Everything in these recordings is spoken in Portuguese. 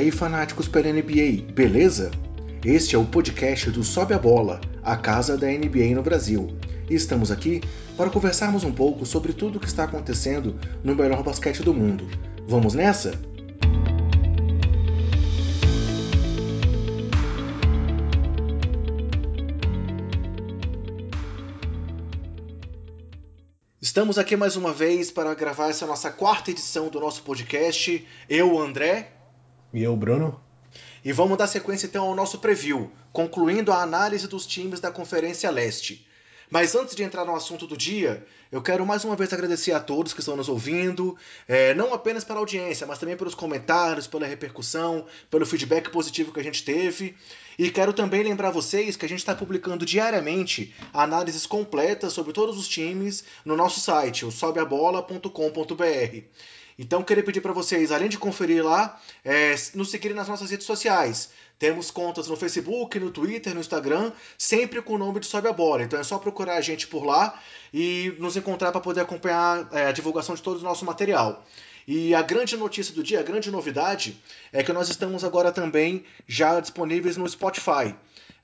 Aí, fanáticos pela NBA, beleza? Este é o podcast do Sobe a Bola, a casa da NBA no Brasil. E estamos aqui para conversarmos um pouco sobre tudo o que está acontecendo no melhor basquete do mundo. Vamos nessa? Estamos aqui mais uma vez para gravar essa nossa quarta edição do nosso podcast. Eu, André. E eu, Bruno. E vamos dar sequência então ao nosso preview, concluindo a análise dos times da Conferência Leste. Mas antes de entrar no assunto do dia, eu quero mais uma vez agradecer a todos que estão nos ouvindo, é, não apenas pela audiência, mas também pelos comentários, pela repercussão, pelo feedback positivo que a gente teve. E quero também lembrar vocês que a gente está publicando diariamente análises completas sobre todos os times no nosso site, o sobeabola.com.br. Então, queria pedir para vocês, além de conferir lá, é, nos seguirem nas nossas redes sociais. Temos contas no Facebook, no Twitter, no Instagram, sempre com o nome de Sobe a Bola. Então é só procurar a gente por lá e nos encontrar para poder acompanhar é, a divulgação de todo o nosso material. E a grande notícia do dia, a grande novidade, é que nós estamos agora também já disponíveis no Spotify.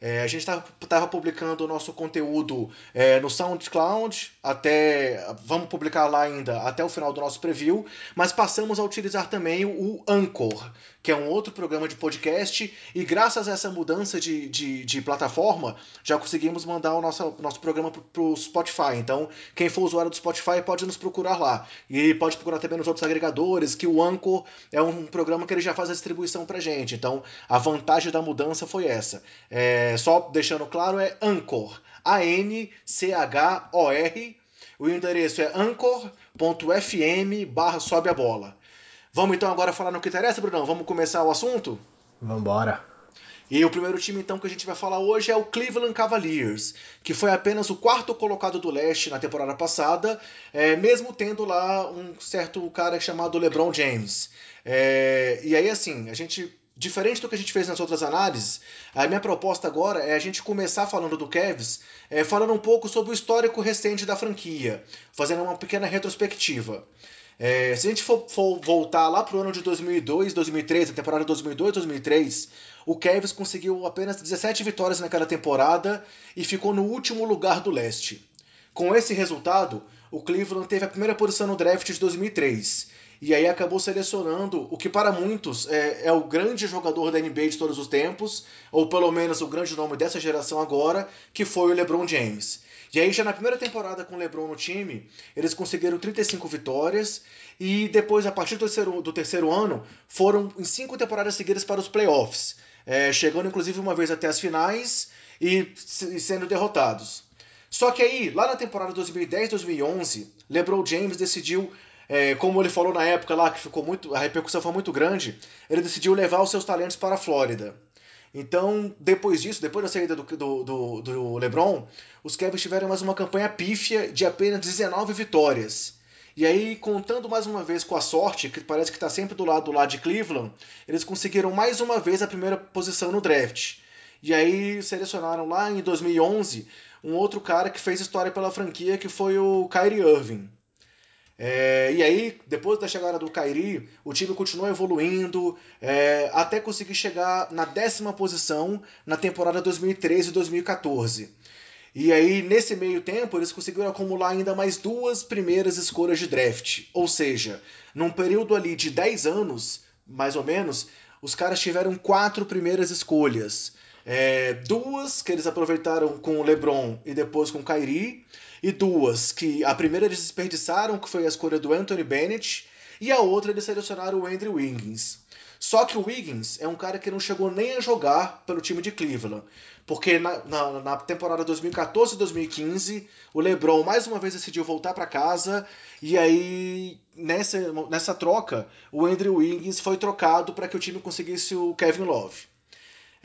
É, a gente estava publicando o nosso conteúdo é, no SoundCloud até. Vamos publicar lá ainda até o final do nosso preview, mas passamos a utilizar também o Anchor, que é um outro programa de podcast, e graças a essa mudança de, de, de plataforma, já conseguimos mandar o nosso, nosso programa para o Spotify. Então, quem for usuário do Spotify pode nos procurar lá. E pode procurar também nos outros agregadores, que o Anchor é um programa que ele já faz a distribuição para gente. Então, a vantagem da mudança foi essa. É, só deixando claro, é Anchor. A-N-C-H-O-R. O endereço é anchor.fm barra sobe a bola. Vamos então agora falar no que interessa, Brunão? Vamos começar o assunto? Vambora. E o primeiro time então que a gente vai falar hoje é o Cleveland Cavaliers, que foi apenas o quarto colocado do leste na temporada passada, é, mesmo tendo lá um certo cara chamado LeBron James. É, e aí assim, a gente Diferente do que a gente fez nas outras análises, a minha proposta agora é a gente começar falando do Cavs, é, falando um pouco sobre o histórico recente da franquia, fazendo uma pequena retrospectiva. É, se a gente for, for voltar lá para o ano de 2002, 2003, a temporada 2002, 2003, o Cavs conseguiu apenas 17 vitórias naquela temporada e ficou no último lugar do leste. Com esse resultado, o Cleveland teve a primeira posição no draft de 2003 e aí acabou selecionando o que para muitos é, é, o grande jogador da NBA de todos os tempos, ou pelo menos o grande nome dessa geração agora, que foi o LeBron James. E aí já na primeira temporada com o LeBron no time, eles conseguiram 35 vitórias e depois, a partir do terceiro, do terceiro ano, foram em cinco temporadas seguidas para os playoffs, é, chegando inclusive uma vez até as finais e, e sendo derrotados. Só que aí, lá na temporada 2010-2011, LeBron James decidiu é, como ele falou na época lá, que ficou muito. a repercussão foi muito grande, ele decidiu levar os seus talentos para a Flórida. Então, depois disso, depois da saída do, do, do, do LeBron, os Cavs tiveram mais uma campanha pífia de apenas 19 vitórias. E aí, contando mais uma vez com a sorte, que parece que está sempre do lado do lado de Cleveland, eles conseguiram mais uma vez a primeira posição no draft. E aí selecionaram lá em 2011 um outro cara que fez história pela franquia, que foi o Kyrie Irving. É, e aí, depois da chegada do Kairi, o time continuou evoluindo é, até conseguir chegar na décima posição na temporada 2013 e 2014. E aí, nesse meio tempo, eles conseguiram acumular ainda mais duas primeiras escolhas de draft. Ou seja, num período ali de 10 anos, mais ou menos, os caras tiveram quatro primeiras escolhas. É, duas que eles aproveitaram com o LeBron e depois com o Kyrie e duas que a primeira eles desperdiçaram, que foi a escolha do Anthony Bennett, e a outra eles selecionaram o Andrew Wiggins. Só que o Wiggins é um cara que não chegou nem a jogar pelo time de Cleveland. Porque na, na, na temporada 2014-2015, o LeBron mais uma vez decidiu voltar para casa. E aí, nessa, nessa troca, o Andrew Wiggins foi trocado para que o time conseguisse o Kevin Love.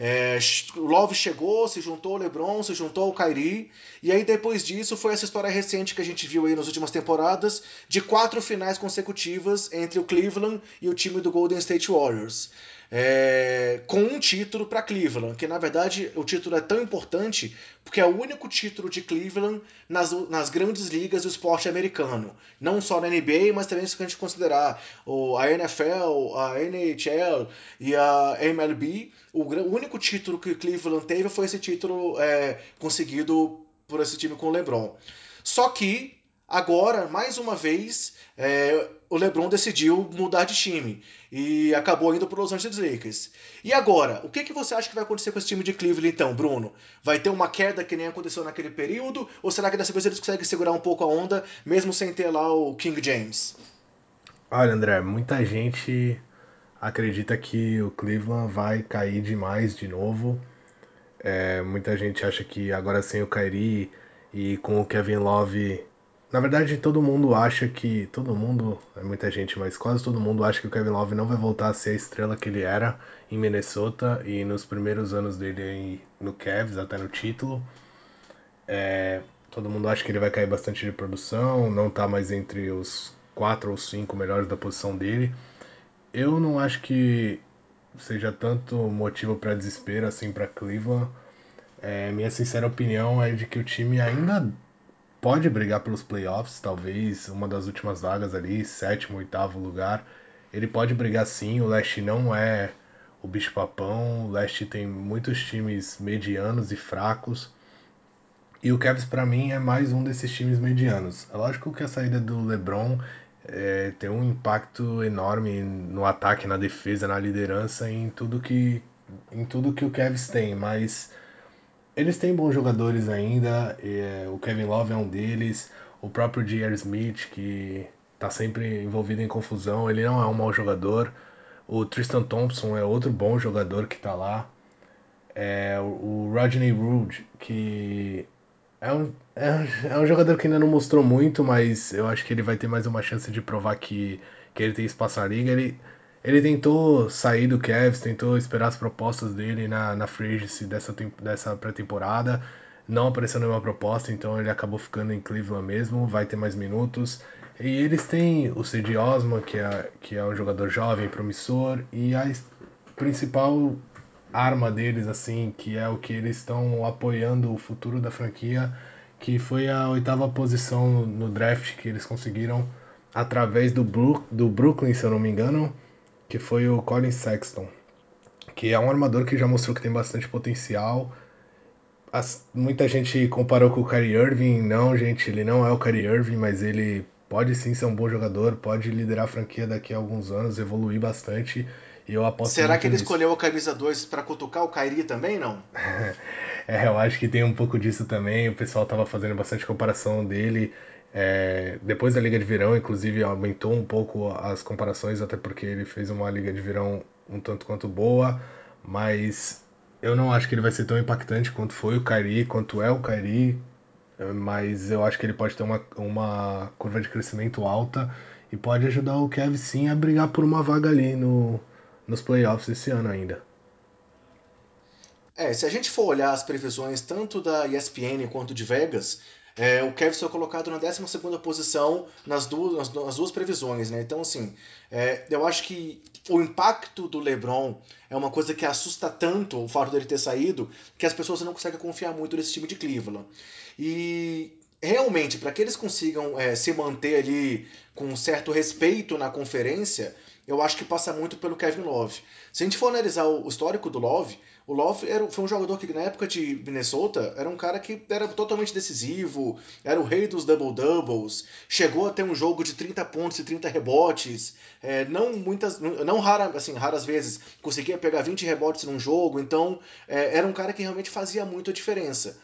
É, o Love chegou, se juntou o LeBron, se juntou o Kyrie, e aí depois disso foi essa história recente que a gente viu aí nas últimas temporadas de quatro finais consecutivas entre o Cleveland e o time do Golden State Warriors. É, com um título para Cleveland, que na verdade o título é tão importante porque é o único título de Cleveland nas, nas grandes ligas do esporte americano. Não só na NBA, mas também se a gente considerar o, a NFL, a NHL e a MLB. O, o único título que Cleveland teve foi esse título é, conseguido por esse time com o LeBron. Só que Agora, mais uma vez, é, o LeBron decidiu mudar de time e acabou indo para os Los Angeles Lakers. E agora, o que, que você acha que vai acontecer com esse time de Cleveland então, Bruno? Vai ter uma queda que nem aconteceu naquele período? Ou será que dessa vez eles conseguem segurar um pouco a onda, mesmo sem ter lá o King James? Olha, André, muita gente acredita que o Cleveland vai cair demais de novo. É, muita gente acha que agora sem o Kyrie e com o Kevin Love na verdade, todo mundo acha que. Todo mundo, é muita gente, mas quase todo mundo acha que o Kevin Love não vai voltar a ser a estrela que ele era em Minnesota e nos primeiros anos dele no Cavs, até no título. É, todo mundo acha que ele vai cair bastante de produção, não tá mais entre os quatro ou cinco melhores da posição dele. Eu não acho que seja tanto motivo para desespero assim para Cleveland. É, minha sincera opinião é de que o time ainda pode brigar pelos playoffs, talvez uma das últimas vagas ali, sétimo, oitavo lugar. Ele pode brigar sim, o leste não é o bicho papão, o leste tem muitos times medianos e fracos. E o Cavs para mim é mais um desses times medianos. É lógico que a saída do LeBron é, tem um impacto enorme no ataque, na defesa, na liderança, em tudo que em tudo que o Cavs tem, mas eles têm bons jogadores ainda, é, o Kevin Love é um deles, o próprio J.R. Smith, que tá sempre envolvido em confusão, ele não é um mau jogador. O Tristan Thompson é outro bom jogador que tá lá. É, o Rodney Rude, que é um, é, é, um jogador que ainda não mostrou muito, mas eu acho que ele vai ter mais uma chance de provar que, que ele tem espaço na liga. Ele, ele tentou sair do Cavs, tentou esperar as propostas dele na, na free agency dessa, dessa pré-temporada. Não apareceu nenhuma proposta, então ele acabou ficando em Cleveland mesmo, vai ter mais minutos. E eles têm o Cedi Osman, que é, que é um jogador jovem, promissor, e a principal arma deles, assim, que é o que eles estão apoiando o futuro da franquia, que foi a oitava posição no draft que eles conseguiram através do, Bru do Brooklyn, se eu não me engano que foi o Colin Sexton, que é um armador que já mostrou que tem bastante potencial. As, muita gente comparou com o Kyrie Irving, não, gente, ele não é o Kyrie Irving, mas ele pode sim ser um bom jogador, pode liderar a franquia daqui a alguns anos, evoluir bastante. E eu aposto Será que ele nisso. escolheu a camisa 2 para cutucar o Kyrie também, não? é, eu acho que tem um pouco disso também. O pessoal tava fazendo bastante comparação dele. É, depois da Liga de Verão, inclusive, aumentou um pouco as comparações, até porque ele fez uma Liga de Verão um tanto quanto boa, mas eu não acho que ele vai ser tão impactante quanto foi o Kairi, quanto é o Kairi, mas eu acho que ele pode ter uma, uma curva de crescimento alta e pode ajudar o Kevin sim a brigar por uma vaga ali no, nos playoffs esse ano ainda. É, se a gente for olhar as previsões tanto da ESPN quanto de Vegas, é, o Kevin foi colocado na 12 posição nas duas, nas, nas, duas previsões, né? Então, assim, é, eu acho que o impacto do LeBron é uma coisa que assusta tanto o fato dele ter saído que as pessoas não conseguem confiar muito nesse time de Cleveland. E realmente, para que eles consigam é, se manter ali com um certo respeito na conferência, eu acho que passa muito pelo Kevin Love. Se a gente for analisar o histórico do Love, o Love era, foi um jogador que na época de Minnesota era um cara que era totalmente decisivo, era o rei dos double-doubles, chegou a ter um jogo de 30 pontos e 30 rebotes, é, não muitas, não rara, assim, raras vezes conseguia pegar 20 rebotes num jogo, então é, era um cara que realmente fazia muito a diferença.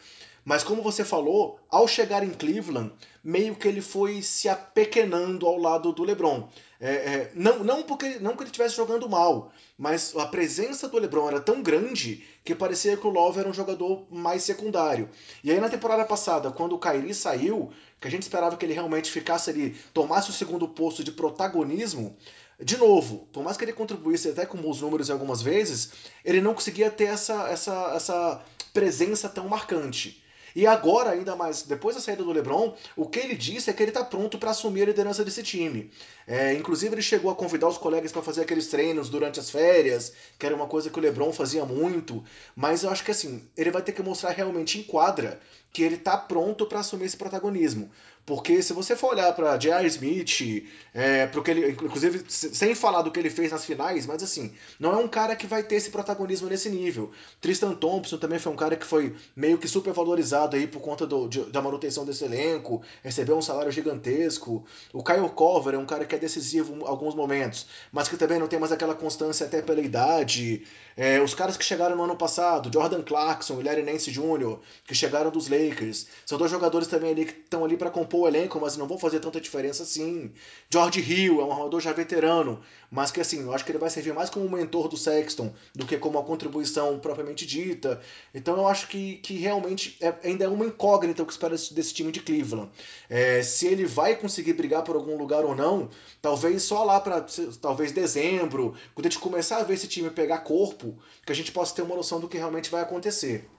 Mas como você falou, ao chegar em Cleveland, meio que ele foi se apequenando ao lado do LeBron. É, é, não, não, porque, não que ele estivesse jogando mal, mas a presença do LeBron era tão grande que parecia que o Love era um jogador mais secundário. E aí na temporada passada, quando o Kyrie saiu, que a gente esperava que ele realmente ficasse ali, tomasse o segundo posto de protagonismo, de novo, por mais que ele contribuísse até com bons números algumas vezes, ele não conseguia ter essa, essa, essa presença tão marcante. E agora, ainda mais, depois da saída do LeBron, o que ele disse é que ele está pronto para assumir a liderança desse time. É, inclusive, ele chegou a convidar os colegas para fazer aqueles treinos durante as férias, que era uma coisa que o LeBron fazia muito. Mas eu acho que assim, ele vai ter que mostrar realmente em quadra que ele está pronto para assumir esse protagonismo. Porque se você for olhar para J.R. Smith, é, pro que ele, inclusive sem falar do que ele fez nas finais, mas assim, não é um cara que vai ter esse protagonismo nesse nível. Tristan Thompson também foi um cara que foi meio que super valorizado aí por conta do, de, da manutenção desse elenco, recebeu um salário gigantesco. O Kyle Corver é um cara que é decisivo em alguns momentos, mas que também não tem mais aquela constância até pela idade. É, os caras que chegaram no ano passado, Jordan Clarkson e Larry Nance Jr., que chegaram dos Lakers, são dois jogadores também ali que estão ali para compor o elenco, mas não vão fazer tanta diferença assim. George Hill é um armador já veterano, mas que assim, eu acho que ele vai servir mais como mentor do Sexton do que como uma contribuição propriamente dita. Então eu acho que, que realmente é, ainda é uma incógnita o que espera desse time de Cleveland. É, se ele vai conseguir brigar por algum lugar ou não, talvez só lá para talvez dezembro, quando a gente começar a ver esse time pegar corpo, que a gente possa ter uma noção do que realmente vai acontecer.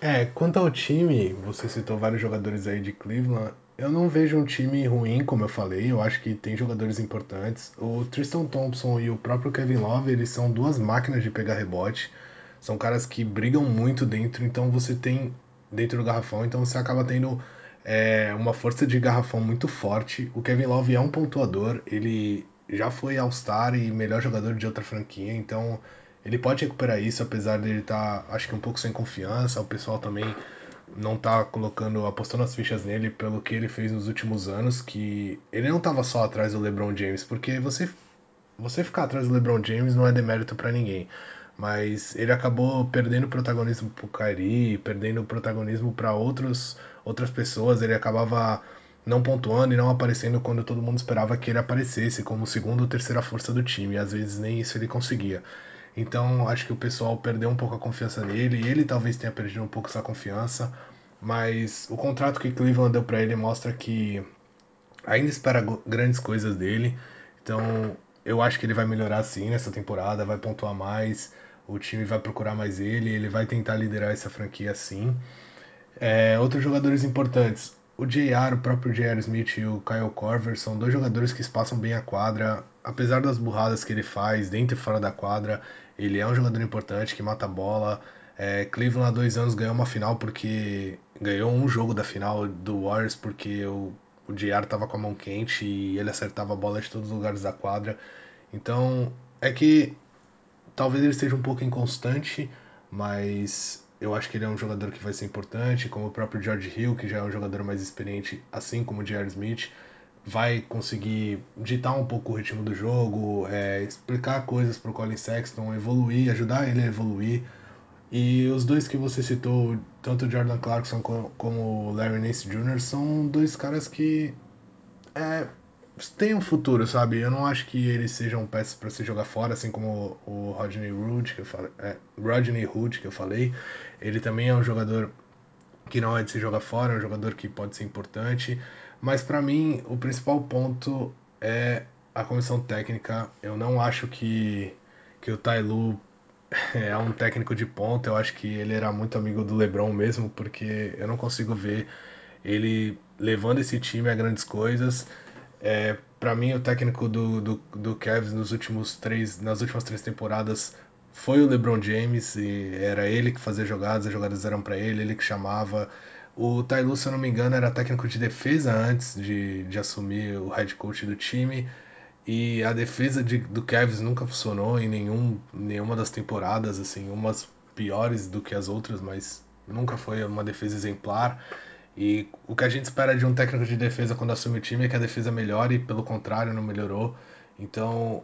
É, quanto ao time, você citou vários jogadores aí de Cleveland. Eu não vejo um time ruim, como eu falei. Eu acho que tem jogadores importantes. O Tristan Thompson e o próprio Kevin Love, eles são duas máquinas de pegar rebote. São caras que brigam muito dentro, então você tem dentro do garrafão, então você acaba tendo é, uma força de garrafão muito forte. O Kevin Love é um pontuador, ele já foi All-Star e melhor jogador de outra franquia, então ele pode recuperar isso, apesar dele estar, tá, acho que um pouco sem confiança. O pessoal também não tá colocando, apostando as fichas nele pelo que ele fez nos últimos anos, que ele não tava só atrás do LeBron James, porque você você ficar atrás do LeBron James não é demérito para ninguém, mas ele acabou perdendo protagonismo pro Kyrie, perdendo protagonismo para outros outras pessoas, ele acabava não pontuando e não aparecendo quando todo mundo esperava que ele aparecesse como segunda ou terceira força do time, e às vezes nem isso ele conseguia. Então acho que o pessoal perdeu um pouco a confiança nele ele talvez tenha perdido um pouco essa confiança. Mas o contrato que Cleveland deu para ele mostra que ainda espera grandes coisas dele. Então eu acho que ele vai melhorar sim nessa temporada, vai pontuar mais, o time vai procurar mais ele, ele vai tentar liderar essa franquia sim. É, outros jogadores importantes. O JR, o próprio JR Smith e o Kyle Corver são dois jogadores que espaçam bem a quadra. Apesar das burradas que ele faz dentro e fora da quadra, ele é um jogador importante que mata a bola. É, Cleveland há dois anos ganhou uma final porque. ganhou um jogo da final do Warriors porque o, o JR estava com a mão quente e ele acertava a bola de todos os lugares da quadra. Então é que talvez ele esteja um pouco inconstante, mas eu acho que ele é um jogador que vai ser importante, como o próprio George Hill, que já é um jogador mais experiente, assim como o J.R. Smith, vai conseguir ditar um pouco o ritmo do jogo, é, explicar coisas para o Colin Sexton, evoluir, ajudar ele a evoluir. E os dois que você citou, tanto o Jordan Clarkson como o Larry Nance Jr., são dois caras que é, têm um futuro, sabe? Eu não acho que eles sejam peças para se jogar fora, assim como o Rodney Hood que eu falei, é, Rodney Hood que eu falei. Ele também é um jogador que não é de se jogar fora, é um jogador que pode ser importante. Mas para mim, o principal ponto é a comissão técnica. Eu não acho que, que o Tailu é um técnico de ponta. Eu acho que ele era muito amigo do LeBron mesmo, porque eu não consigo ver ele levando esse time a grandes coisas. É, para mim, o técnico do, do, do Cavs nos últimos três, nas últimas três temporadas foi o LeBron James e era ele que fazia jogadas, as jogadas eram para ele, ele que chamava. O Ty se eu não me engano, era técnico de defesa antes de, de assumir o head coach do time. E a defesa de, do Cavs nunca funcionou em nenhum, nenhuma das temporadas, assim, umas piores do que as outras, mas nunca foi uma defesa exemplar. E o que a gente espera de um técnico de defesa quando assume o time é que a defesa melhore, e pelo contrário, não melhorou. Então,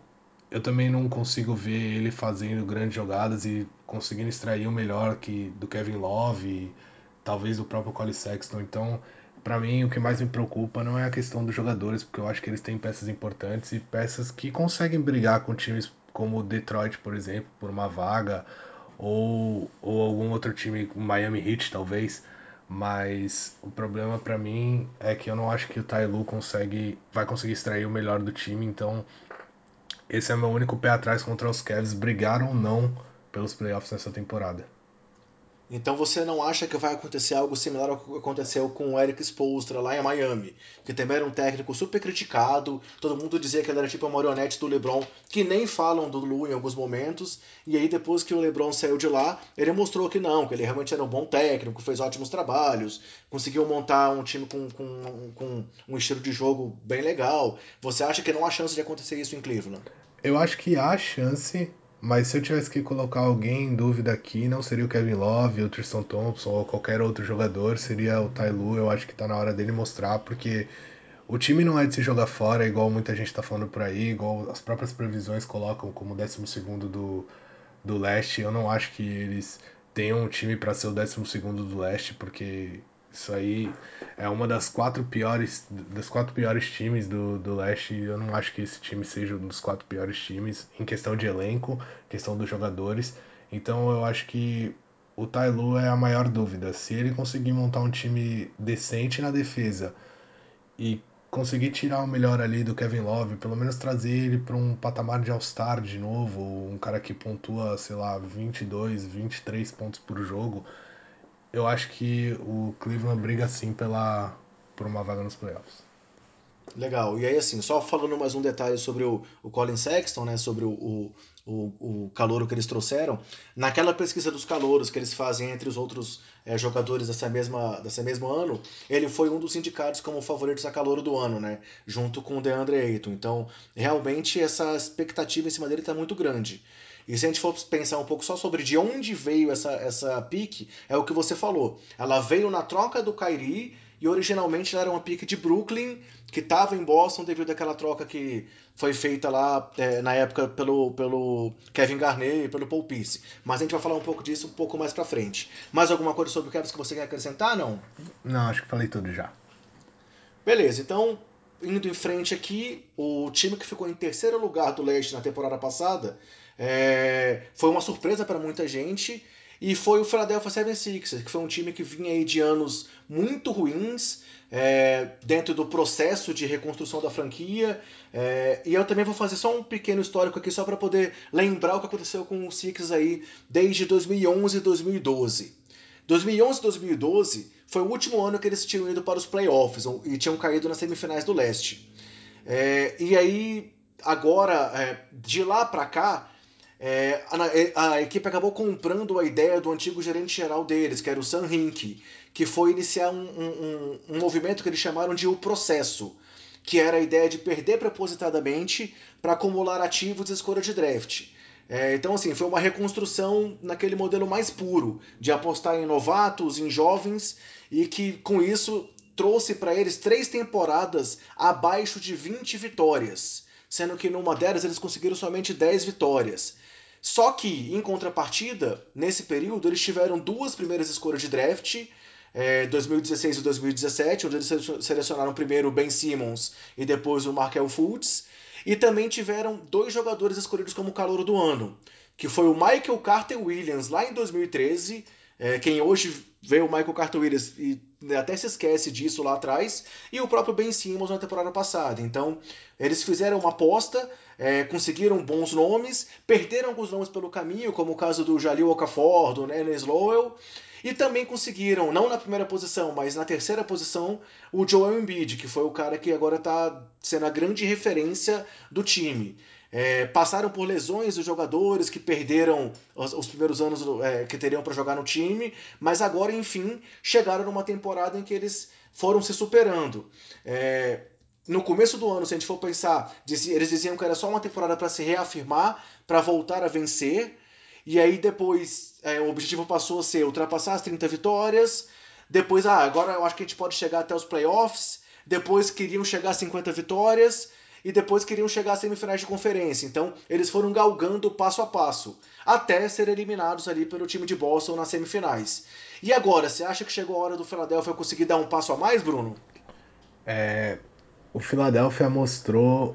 eu também não consigo ver ele fazendo grandes jogadas e conseguindo extrair o melhor que do Kevin Love e talvez do próprio Cole Sexton. Então, para mim, o que mais me preocupa não é a questão dos jogadores, porque eu acho que eles têm peças importantes e peças que conseguem brigar com times como o Detroit, por exemplo, por uma vaga, ou, ou algum outro time, Miami Heat talvez. Mas o problema para mim é que eu não acho que o Lue consegue, vai conseguir extrair o melhor do time, então esse é meu único pé atrás contra os Cavs, brigaram ou não pelos playoffs nessa temporada. Então você não acha que vai acontecer algo similar ao que aconteceu com o Eric Spoelstra lá em Miami, que também era um técnico super criticado, todo mundo dizia que ele era tipo a marionete do LeBron, que nem falam do Lu em alguns momentos, e aí depois que o LeBron saiu de lá, ele mostrou que não, que ele realmente era um bom técnico, fez ótimos trabalhos, conseguiu montar um time com, com, com um estilo de jogo bem legal. Você acha que não há chance de acontecer isso em Cleveland? Eu acho que há chance, mas se eu tivesse que colocar alguém em dúvida aqui, não seria o Kevin Love, o Tristan Thompson ou qualquer outro jogador, seria o Lue. Eu acho que tá na hora dele mostrar, porque o time não é de se jogar fora, igual muita gente tá falando por aí, igual as próprias previsões colocam como 12 do, do leste. Eu não acho que eles tenham um time para ser o 12 do leste, porque isso aí é uma das quatro piores das quatro piores times do, do leste. Eu não acho que esse time seja um dos quatro piores times em questão de elenco, questão dos jogadores. Então eu acho que o Tailu é a maior dúvida. Se ele conseguir montar um time decente na defesa e conseguir tirar o melhor ali do Kevin Love, pelo menos trazer ele para um patamar de All-Star de novo, um cara que pontua, sei lá, 22, 23 pontos por jogo eu acho que o Cleveland briga sim pela, por uma vaga nos playoffs. Legal. E aí, assim, só falando mais um detalhe sobre o, o Colin Sexton, né? Sobre o, o, o, o calouro que eles trouxeram. Naquela pesquisa dos calouros que eles fazem entre os outros é, jogadores dessa mesma, dessa mesmo ano, ele foi um dos indicados como favoritos a calouro do ano, né? Junto com o DeAndre Ayton. Então, realmente, essa expectativa em cima dele está muito grande. E se a gente for pensar um pouco só sobre de onde veio essa, essa pique, é o que você falou. Ela veio na troca do Kyrie e originalmente ela era uma pique de Brooklyn, que estava em Boston devido àquela troca que foi feita lá é, na época pelo, pelo Kevin Garnett e pelo Paul Pierce. Mas a gente vai falar um pouco disso um pouco mais pra frente. Mais alguma coisa sobre o Cavs que você quer acrescentar, não? Não, acho que falei tudo já. Beleza, então indo em frente aqui, o time que ficou em terceiro lugar do leste na temporada passada é, foi uma surpresa para muita gente e foi o Philadelphia 76ers, que foi um time que vinha aí de anos muito ruins é, dentro do processo de reconstrução da franquia. É, e eu também vou fazer só um pequeno histórico aqui só para poder lembrar o que aconteceu com o Sixers aí desde 2011 e 2012. 2011 e 2012 foi o último ano que eles tinham ido para os playoffs e tinham caído nas semifinais do leste. É, e aí, agora, é, de lá para cá, é, a, a, equipe acabou comprando a ideia do antigo gerente geral deles, que era o Sam Hinkie, que foi iniciar um, um, um, movimento que eles chamaram de o processo, que era a ideia de perder propositadamente para acumular ativos e escolha de draft. É, então, assim, foi uma reconstrução naquele modelo mais puro, de apostar em novatos, em jovens, e que com isso trouxe para eles três temporadas abaixo de 20 vitórias, sendo que numa delas eles conseguiram somente 10 vitórias. Só que, em contrapartida, nesse período, eles tiveram duas primeiras escolhas de draft, é, 2016 e 2017, onde eles selecionaram primeiro o Ben Simmons e depois o Markel Fultz. E também tiveram dois jogadores escolhidos como calor do ano, que foi o Michael Carter Williams lá em 2013, é, quem hoje vê o Michael Carter Williams e até se esquece disso lá atrás, e o próprio Ben Simmons na temporada passada. Então, eles fizeram uma aposta, é, conseguiram bons nomes, perderam alguns nomes pelo caminho, como o caso do Jalil Okafor, do Nerlens Lowell, e também conseguiram, não na primeira posição, mas na terceira posição, o Joel Embiid, que foi o cara que agora está sendo a grande referência do time. É, passaram por lesões dos jogadores que perderam os, os primeiros anos é, que teriam para jogar no time, mas agora, enfim, chegaram numa temporada em que eles foram se superando. É, no começo do ano, se a gente for pensar, eles diziam que era só uma temporada para se reafirmar, para voltar a vencer, e aí depois é, o objetivo passou a ser ultrapassar as 30 vitórias, depois, ah, agora eu acho que a gente pode chegar até os playoffs, depois queriam chegar a 50 vitórias, e depois queriam chegar às semifinais de conferência. Então, eles foram galgando passo a passo, até serem eliminados ali pelo time de Boston nas semifinais. E agora, você acha que chegou a hora do Philadelphia conseguir dar um passo a mais, Bruno? É, o Philadelphia mostrou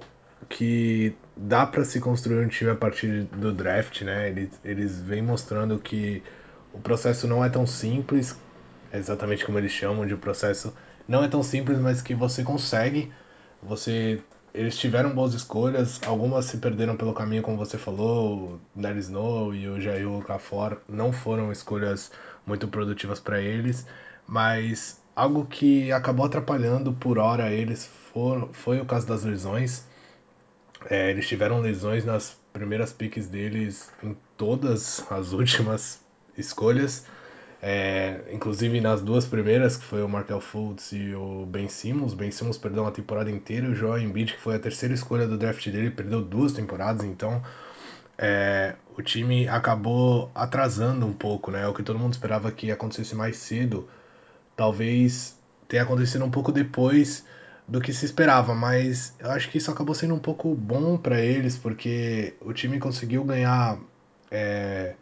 que dá para se construir um time a partir do draft, né? Eles, eles vêm mostrando que o processo não é tão simples, exatamente como eles chamam de processo, não é tão simples, mas que você consegue, você eles tiveram boas escolhas, algumas se perderam pelo caminho, como você falou, o Nery Snow e o Jair Okafor não foram escolhas muito produtivas para eles, mas algo que acabou atrapalhando por hora eles for, foi o caso das lesões. É, eles tiveram lesões nas primeiras piques deles em todas as últimas escolhas. É, inclusive nas duas primeiras, que foi o Markel Fultz e o Ben Simmons. Ben Simmons perdeu uma temporada inteira, o Joel Embiid, que foi a terceira escolha do draft dele, perdeu duas temporadas, então é, o time acabou atrasando um pouco, né? O que todo mundo esperava que acontecesse mais cedo, talvez tenha acontecido um pouco depois do que se esperava, mas eu acho que isso acabou sendo um pouco bom para eles, porque o time conseguiu ganhar é,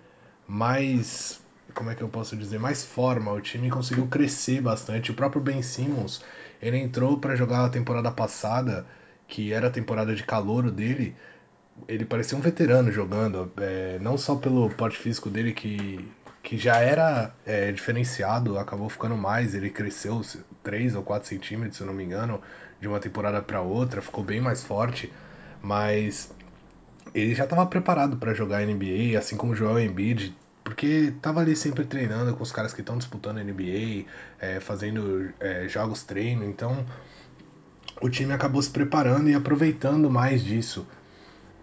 mais como é que eu posso dizer, mais forma. O time conseguiu crescer bastante. O próprio Ben Simmons, ele entrou para jogar a temporada passada, que era a temporada de calor dele. Ele parecia um veterano jogando, é, não só pelo porte físico dele, que, que já era é, diferenciado, acabou ficando mais. Ele cresceu 3 ou 4 centímetros, se não me engano, de uma temporada para outra, ficou bem mais forte. Mas ele já estava preparado para jogar NBA, assim como o Joel Embiid porque tava ali sempre treinando com os caras que estão disputando NBA, é, fazendo é, jogos treino, então o time acabou se preparando e aproveitando mais disso.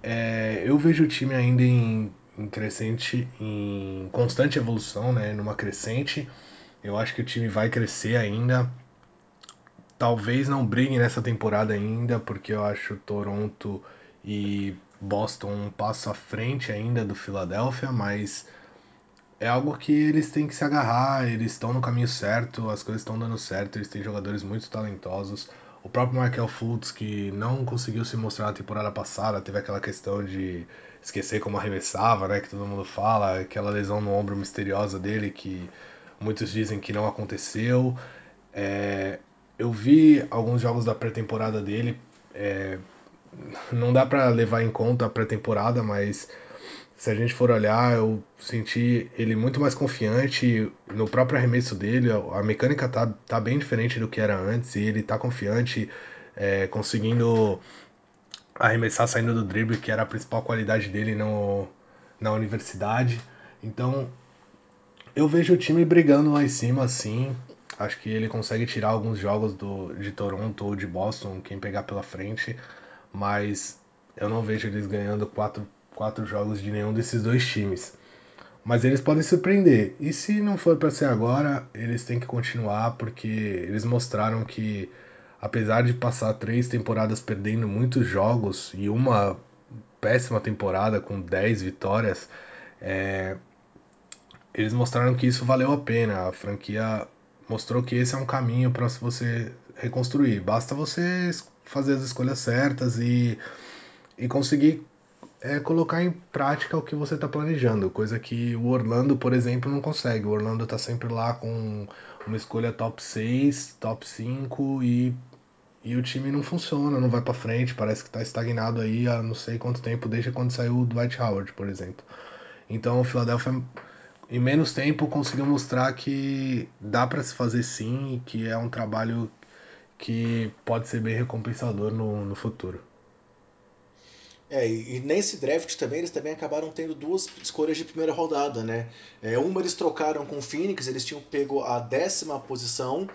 É, eu vejo o time ainda em, em, crescente, em constante evolução, né, numa crescente. Eu acho que o time vai crescer ainda. Talvez não brigue nessa temporada ainda, porque eu acho Toronto e Boston um passo à frente ainda do Philadelphia, mas é algo que eles têm que se agarrar, eles estão no caminho certo, as coisas estão dando certo, eles têm jogadores muito talentosos. O próprio Michael Fultz, que não conseguiu se mostrar na temporada passada, teve aquela questão de esquecer como arremessava, né, que todo mundo fala, aquela lesão no ombro misteriosa dele que muitos dizem que não aconteceu. É, eu vi alguns jogos da pré-temporada dele, é, não dá para levar em conta a pré-temporada, mas se a gente for olhar, eu senti ele muito mais confiante no próprio arremesso dele. A mecânica tá, tá bem diferente do que era antes e ele tá confiante, é, conseguindo arremessar saindo do drible, que era a principal qualidade dele no, na universidade. Então, eu vejo o time brigando lá em cima, assim. Acho que ele consegue tirar alguns jogos do, de Toronto ou de Boston, quem pegar pela frente. Mas eu não vejo eles ganhando quatro quatro jogos de nenhum desses dois times. Mas eles podem surpreender. E se não for para ser agora, eles têm que continuar porque eles mostraram que, apesar de passar três temporadas perdendo muitos jogos e uma péssima temporada com 10 vitórias, é... eles mostraram que isso valeu a pena. A franquia mostrou que esse é um caminho para você reconstruir. Basta você fazer as escolhas certas e, e conseguir é colocar em prática o que você está planejando, coisa que o Orlando, por exemplo, não consegue. O Orlando está sempre lá com uma escolha top 6, top 5 e, e o time não funciona, não vai para frente, parece que está estagnado aí há não sei quanto tempo, desde quando saiu o Dwight Howard, por exemplo. Então o Philadelphia em menos tempo conseguiu mostrar que dá para se fazer sim e que é um trabalho que pode ser bem recompensador no, no futuro. É, e nesse draft também eles também acabaram tendo duas escolhas de primeira rodada, né? É, uma eles trocaram com o Phoenix, eles tinham pego a décima posição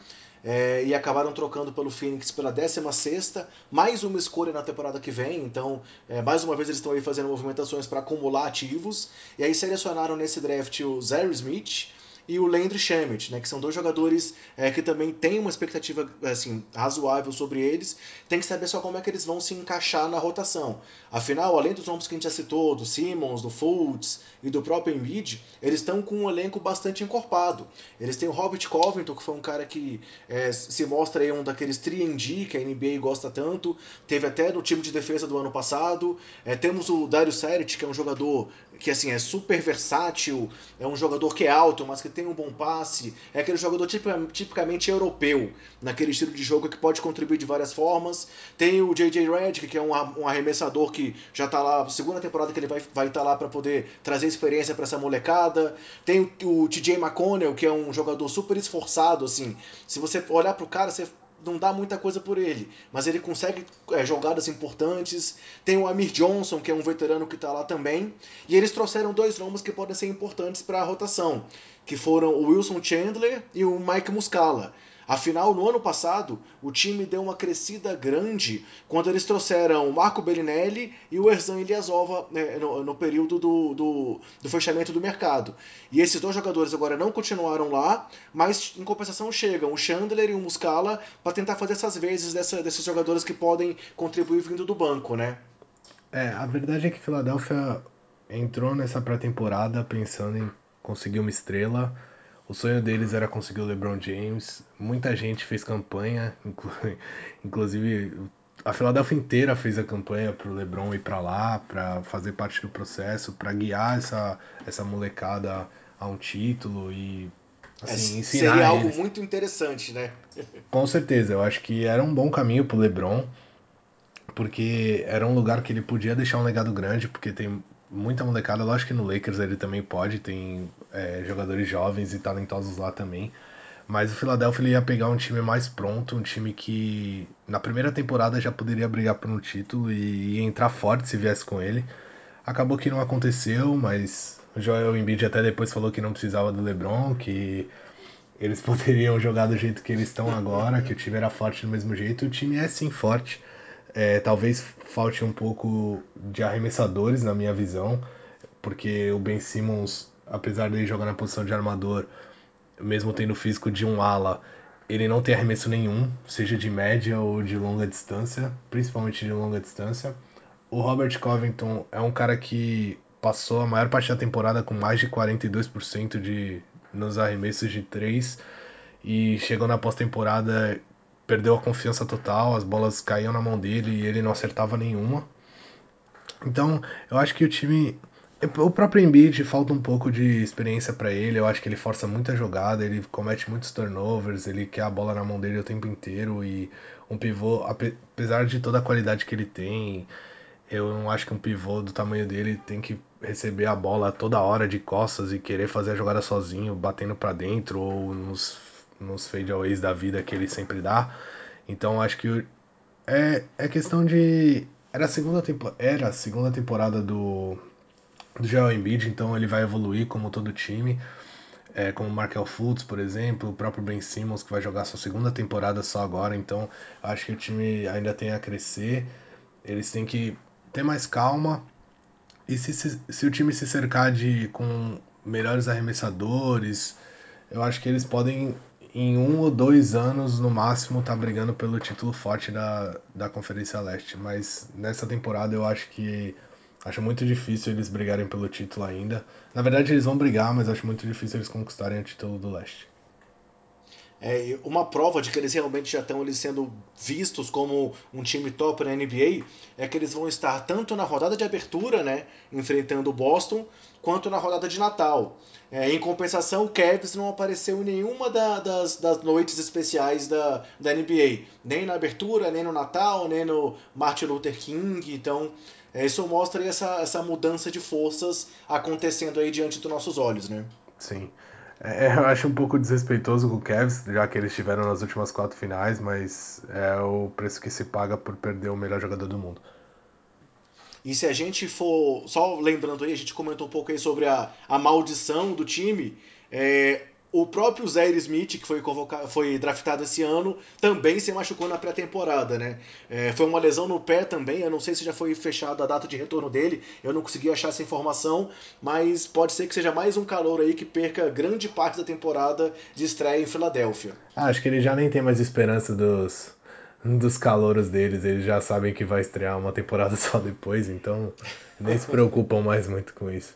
é, e acabaram trocando pelo Phoenix pela décima sexta, mais uma escolha na temporada que vem, então é, mais uma vez eles estão aí fazendo movimentações para acumular ativos, e aí selecionaram nesse draft o Zary Smith, e o Landry Shamet, né, que são dois jogadores é, que também têm uma expectativa assim, razoável sobre eles. Tem que saber só como é que eles vão se encaixar na rotação. Afinal, além dos nomes que a gente já citou, do Simmons, do Fultz e do próprio Embiid, eles estão com um elenco bastante encorpado. Eles têm o Robert Covington, que foi um cara que é, se mostra aí um daqueles 3D que a NBA gosta tanto. Teve até no time de defesa do ano passado. É, temos o Dario Saric, que é um jogador que assim é super versátil, é um jogador que é alto, mas que tem um bom passe, é aquele jogador tipicamente europeu, naquele estilo de jogo que pode contribuir de várias formas. Tem o JJ Redick, que é um, arremessador que já está lá, segunda temporada que ele vai estar vai tá lá para poder trazer experiência para essa molecada. Tem o, TJ McConnell, que é um jogador super esforçado, assim. Se você olhar para o cara, você não dá muita coisa por ele, mas ele consegue é, jogadas importantes. Tem o Amir Johnson, que é um veterano que está lá também. E eles trouxeram dois nomes que podem ser importantes para a rotação, que foram o Wilson Chandler e o Mike Muscala. Afinal, no ano passado, o time deu uma crescida grande quando eles trouxeram o Marco Bellinelli e o Erzan Ilyasova né, no, no, período do, do, do, fechamento do mercado. E esses dois jogadores agora não continuaram lá, mas em compensação chegam o Chandler e o Muscala para tentar fazer essas vezes dessa, desses jogadores que podem contribuir vindo do banco, né? É, a verdade é que Philadelphia entrou nessa pré-temporada pensando em conseguir uma estrela o sonho deles era conseguir o LeBron James. Muita gente fez campanha, inclusive a Philadelphia inteira fez a campanha para o LeBron ir para lá, para fazer parte do processo, para guiar essa, essa molecada a um título e assim, é, ensinar Seria algo eles. muito interessante, né? Com certeza, eu acho que era um bom caminho para o LeBron, porque era um lugar que ele podia deixar um legado grande, porque tem muita molecada. Lógico que no Lakers ele também pode, tem é, jogadores jovens e talentosos lá também. Mas o Philadelphia ia pegar um time mais pronto, um time que na primeira temporada já poderia brigar por um título e entrar forte se viesse com ele. Acabou que não aconteceu, mas o Joel Embiid até depois falou que não precisava do LeBron, que eles poderiam jogar do jeito que eles estão agora, que o time era forte do mesmo jeito. O time é sim forte. É, talvez falte um pouco de arremessadores na minha visão, porque o Ben Simmons, apesar de jogar na posição de armador, mesmo tendo o físico de um ala, ele não tem arremesso nenhum, seja de média ou de longa distância, principalmente de longa distância. O Robert Covington é um cara que passou a maior parte da temporada com mais de 42% de nos arremessos de 3 e chegou na pós-temporada perdeu a confiança total, as bolas caíam na mão dele e ele não acertava nenhuma. Então, eu acho que o time. O próprio Embiid falta um pouco de experiência para ele. Eu acho que ele força muita jogada, ele comete muitos turnovers, ele quer a bola na mão dele o tempo inteiro. E um pivô, apesar de toda a qualidade que ele tem, eu não acho que um pivô do tamanho dele tem que receber a bola toda hora de costas e querer fazer a jogada sozinho, batendo para dentro ou nos nos fadeaways da vida que ele sempre dá. Então acho que é, é questão de. Era a segunda, tempo, era a segunda temporada do, do Joel Embiid, então ele vai evoluir como todo time. É, como o Markel Fultz, por exemplo, o próprio Ben Simmons, que vai jogar sua segunda temporada só agora. Então acho que o time ainda tem a crescer. Eles têm que ter mais calma. E se, se, se o time se cercar de com melhores arremessadores, eu acho que eles podem em um ou dois anos, no máximo, tá brigando pelo título forte da, da Conferência Leste. Mas nessa temporada eu acho que. Acho muito difícil eles brigarem pelo título ainda. Na verdade, eles vão brigar, mas acho muito difícil eles conquistarem o título do Leste. É, uma prova de que eles realmente já estão sendo vistos como um time top na NBA é que eles vão estar tanto na rodada de abertura, né, enfrentando o Boston, quanto na rodada de Natal. É, em compensação, o Cavs não apareceu em nenhuma da, das, das noites especiais da, da NBA, nem na abertura, nem no Natal, nem no Martin Luther King. Então, é, isso mostra essa, essa mudança de forças acontecendo aí diante dos nossos olhos, né? Sim. É, eu acho um pouco desrespeitoso com o Cavs, já que eles estiveram nas últimas quatro finais, mas é o preço que se paga por perder o melhor jogador do mundo. E se a gente for. Só lembrando aí, a gente comentou um pouco aí sobre a, a maldição do time. É, o próprio Zaire Smith, que foi, convocado, foi draftado esse ano, também se machucou na pré-temporada, né? É, foi uma lesão no pé também, eu não sei se já foi fechada a data de retorno dele, eu não consegui achar essa informação, mas pode ser que seja mais um calor aí que perca grande parte da temporada de estreia em Filadélfia. Ah, acho que ele já nem tem mais esperança dos, dos calouros deles, eles já sabem que vai estrear uma temporada só depois, então nem se preocupam mais muito com isso.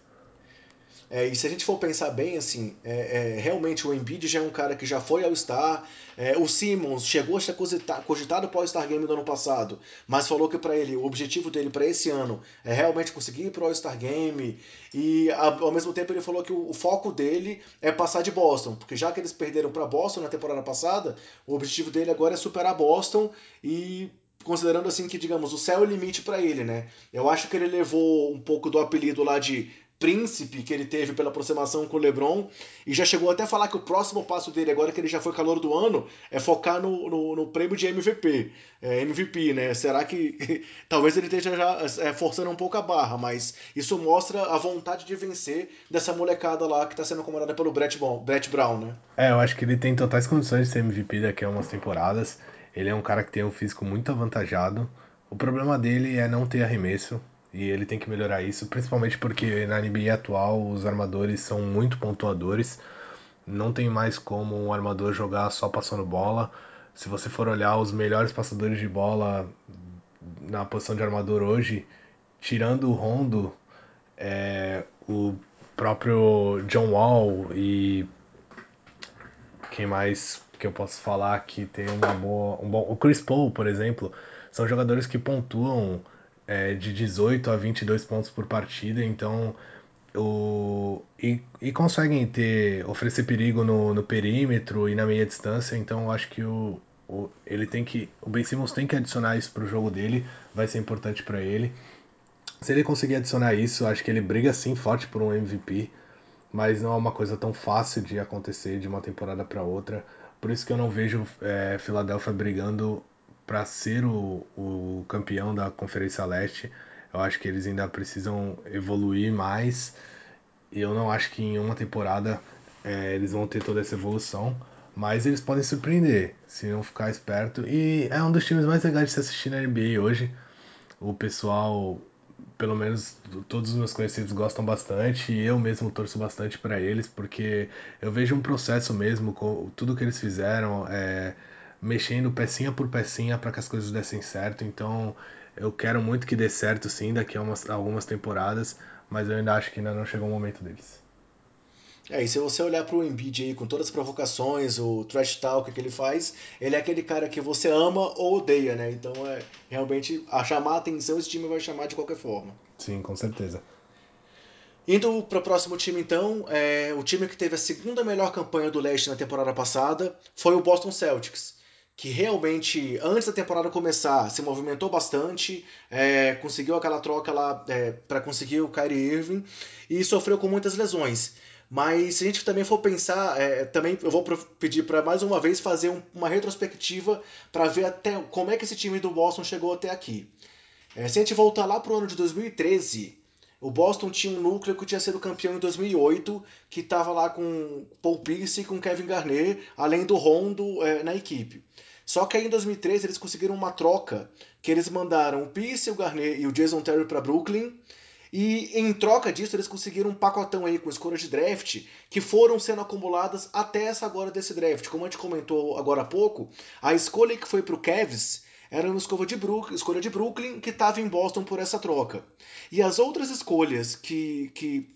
É, e se a gente for pensar bem, assim, é, é, realmente o Embiid já é um cara que já foi ao Star. É, o Simmons chegou a ser cogitado para o All-Star Game do ano passado, mas falou que para ele, o objetivo dele para esse ano é realmente conseguir ir para o All-Star Game. E ao mesmo tempo ele falou que o, o, foco dele é passar de Boston, porque já que eles perderam para Boston na temporada passada, o objetivo dele agora é superar Boston e considerando assim que, digamos, o céu é o limite para ele, né? Eu acho que ele levou um pouco do apelido lá de príncipe que ele teve pela aproximação com o LeBron e já chegou até a falar que o próximo passo dele, agora que ele já foi calor do ano, é focar no, no, no prêmio de MVP. É, MVP, né? Será que talvez ele esteja já é, forçando um pouco a barra, mas isso mostra a vontade de vencer dessa molecada lá que está sendo comandada pelo Brett, Brett Brown, né? É, eu acho que ele tem totais condições de ser MVP daqui a umas temporadas. Ele é um cara que tem um físico muito avantajado. O problema dele é não ter arremesso. E ele tem que melhorar isso, principalmente porque na NBA atual os armadores são muito pontuadores. Não tem mais como um armador jogar só passando bola. Se você for olhar os melhores passadores de bola na posição de armador hoje, tirando o Rondo, é, o próprio John Wall e quem mais que eu posso falar que tem uma boa, um bom, o Chris Paul, por exemplo, são jogadores que pontuam é, de 18 a 22 pontos por partida, então o, e, e conseguem ter oferecer perigo no, no perímetro e na meia distância, então eu acho que o, o, ele tem que o Ben Simmons tem que adicionar isso para o jogo dele, vai ser importante para ele. Se ele conseguir adicionar isso, acho que ele briga sim forte por um MVP, mas não é uma coisa tão fácil de acontecer de uma temporada para outra. Por isso que eu não vejo é, Philadelphia brigando para ser o, o campeão da Conferência Leste. Eu acho que eles ainda precisam evoluir mais. E eu não acho que em uma temporada é, eles vão ter toda essa evolução. Mas eles podem surpreender se não ficar esperto. E é um dos times mais legais de se assistir na NBA hoje. O pessoal, pelo menos todos os meus conhecidos gostam bastante. E eu mesmo torço bastante para eles, porque eu vejo um processo mesmo com tudo que eles fizeram. É, mexendo pecinha por pecinha para que as coisas dessem certo. Então eu quero muito que dê certo sim daqui a umas, algumas temporadas, mas eu ainda acho que ainda não chegou o momento deles. É, e se você olhar pro Embiid aí, com todas as provocações, o trash talk que ele faz, ele é aquele cara que você ama ou odeia, né? Então é realmente a chamar a atenção esse time vai chamar de qualquer forma. Sim, com certeza. Indo para o próximo time, então, é, o time que teve a segunda melhor campanha do leste na temporada passada foi o Boston Celtics que realmente, antes da temporada começar, se movimentou bastante, é, conseguiu aquela troca lá é, para conseguir o Kyrie Irving e sofreu com muitas lesões. Mas se a gente também for pensar, é, também eu vou pedir para mais uma vez fazer um, uma retrospectiva para ver até como é que esse time do Boston chegou até aqui. É, se a gente voltar lá para o ano de 2013, o Boston tinha um núcleo que tinha sido campeão em 2008, que estava lá com Paul Pierce e com Kevin Garnett, além do Rondo é, na equipe. Só que aí em 2013 eles conseguiram uma troca, que eles mandaram o Pierce, o Garnett e o Jason Terry para Brooklyn. E em troca disso, eles conseguiram um pacotão aí com escolhas de draft que foram sendo acumuladas até essa agora desse draft. Como a gente comentou agora há pouco, a escolha que foi para o Cavs era uma escolha de, escolha de Brooklyn que estava em Boston por essa troca. E as outras escolhas que, que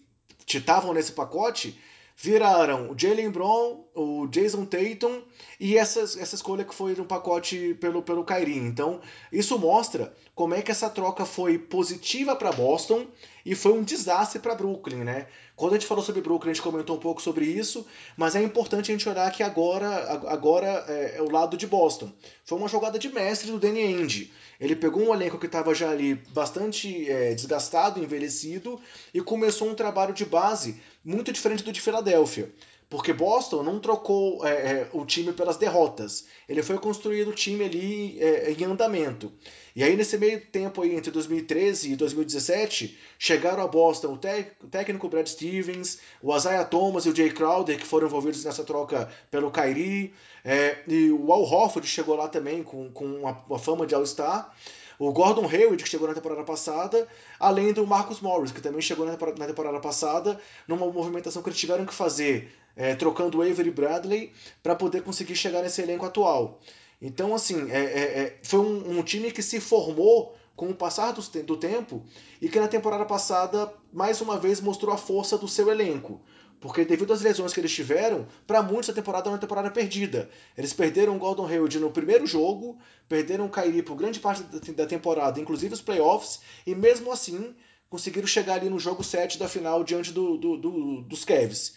estavam nesse pacote viraram Jalen Brown, o Jason Tatum e essa, essa escolha que foi no pacote pelo, pelo Kyrie. Então, isso mostra como é que essa troca foi positiva para Boston e foi um desastre para Brooklyn, né? Quando a gente falou sobre Brooklyn, a gente comentou um pouco sobre isso, mas é importante a gente olhar que agora, agora é, é o lado de Boston. Foi uma jogada de mestre do Danny Ainge. Ele pegou um elenco que estava já ali bastante é, desgastado, envelhecido, e começou um trabalho de base muito diferente do de Filadélfia. Porque Boston não trocou é, é, o time pelas derrotas. Ele foi construído o time ali é, em andamento. E aí, nesse meio tempo aí, entre 2013 e 2017, chegaram a Boston o, o técnico Brad Stevens, o Isaiah Thomas e o Jay Crowder, que foram envolvidos nessa troca pelo Kyrie. É, e o Al Horford chegou lá também com, com uma, uma fama de All-Star o Gordon Hayward, que chegou na temporada passada, além do Marcus Morris, que também chegou na temporada passada, numa movimentação que eles tiveram que fazer, é, trocando Avery Bradley, para poder conseguir chegar nesse elenco atual. Então, assim, é, é, é, foi um, um, time que se formou com o passar do, do tempo e que na temporada passada, mais uma vez, mostrou a força do seu elenco. Porque devido às lesões que eles tiveram, para muitos a temporada é uma temporada perdida. Eles perderam o Gordon Hayward no primeiro jogo, perderam o Kyrie por grande parte da temporada, inclusive os playoffs, e mesmo assim conseguiram chegar ali no jogo 7 da final diante do, do, do, dos Cavs.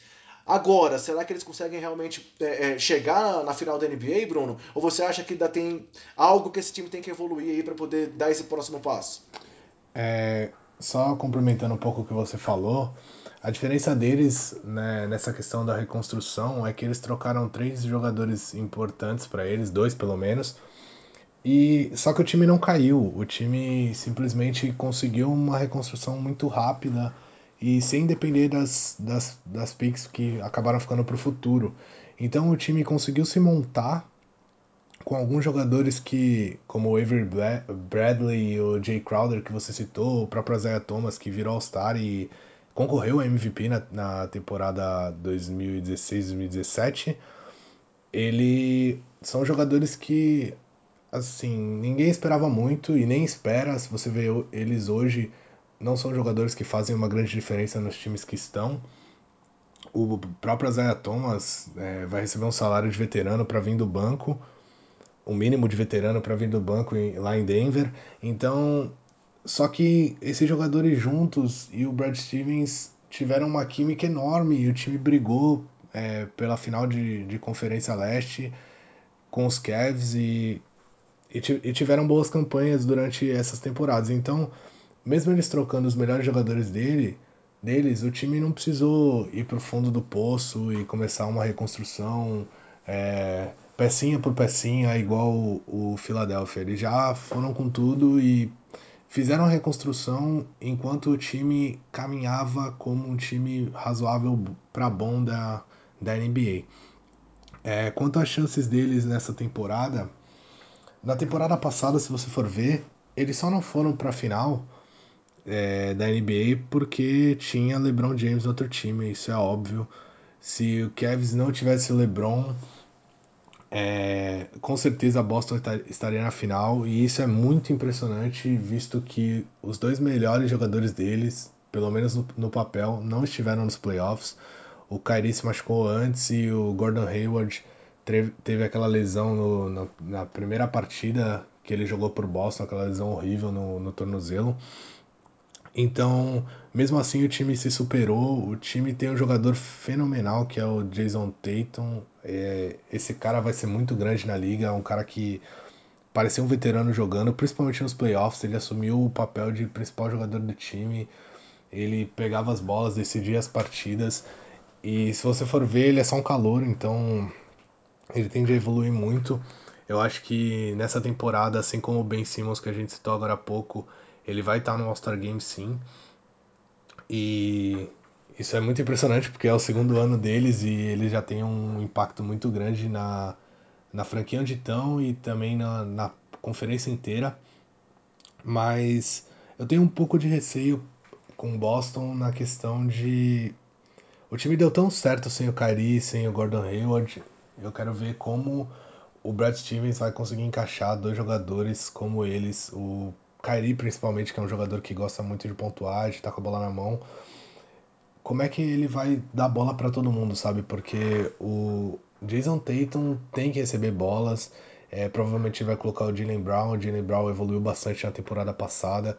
Agora, será que eles conseguem realmente é, é, chegar na final da NBA, Bruno? Ou você acha que ainda tem algo que esse time tem que evoluir aí para poder dar esse próximo passo? É, só complementando um pouco o que você falou, a diferença deles né, nessa questão da reconstrução é que eles trocaram três jogadores importantes para eles, dois pelo menos. E só que o time não caiu, o time simplesmente conseguiu uma reconstrução muito rápida e sem depender das, das, das picks que acabaram ficando para o futuro. Então o time conseguiu se montar com alguns jogadores que, como o Avery Bradley e o Jay Crowder que você citou, o próprio Isaiah Thomas que virou All-Star e concorreu a MVP na, na temporada 2016-2017, ele são jogadores que assim ninguém esperava muito e nem espera. Se você vê eles hoje, não são jogadores que fazem uma grande diferença nos times que estão. O próprio Isaiah Thomas é, vai receber um salário de veterano para vir do banco o mínimo de veterano para vir do banco lá em Denver. Então, só que esses jogadores juntos e o Brad Stevens tiveram uma química enorme e o time brigou é, pela final de, de Conferência Leste com os Cavs e, e, tiveram boas campanhas durante essas temporadas. Então, mesmo eles trocando os melhores jogadores dele, deles, o time não precisou ir para o fundo do poço e começar uma reconstrução. É, pecinha por pecinha, igual o, o Philadelphia. Eles já foram com tudo e fizeram a reconstrução enquanto o time caminhava como um time razoável para bom da, da NBA. É, quanto às chances deles nessa temporada, na temporada passada, se você for ver, eles só não foram para a final é, da NBA porque tinha LeBron James no outro time, isso é óbvio. Se o Cavs não tivesse LeBron, é, com certeza Boston estaria na final e isso é muito impressionante, visto que os dois melhores jogadores deles, pelo menos no, no papel, não estiveram nos playoffs. O Kyrie se machucou antes e o Gordon Hayward teve, teve aquela lesão no, na primeira partida que ele jogou por Boston, aquela lesão horrível no tornozelo. Então, mesmo assim, o time se superou. O time tem um jogador fenomenal que é o Jason Tatum. É, esse cara vai ser muito grande na liga. É um cara que parecia um veterano jogando, principalmente nos playoffs. Ele assumiu o papel de principal jogador do time. Ele pegava as bolas, decidia as partidas. E se você for ver, ele é só um calor, então ele tende a evoluir muito. Eu acho que nessa temporada, assim como o Ben Simmons que a gente citou agora há pouco, ele vai estar no All-Star Game sim. E isso é muito impressionante porque é o segundo ano deles e eles já têm um impacto muito grande na, na franquia onde estão e também na, na conferência inteira. Mas eu tenho um pouco de receio com Boston na questão de. O time deu tão certo sem o Kyrie, sem o Gordon Hayward. Eu quero ver como o Brad Stevens vai conseguir encaixar dois jogadores como eles, o Kyrie principalmente, que é um jogador que gosta muito de pontuar, de estar com a bola na mão, como é que ele vai dar bola para todo mundo, sabe? Porque o Jason Tatum tem que receber bolas, é, provavelmente vai colocar o Jalen Brown, o Jalen Brown evoluiu bastante na temporada passada,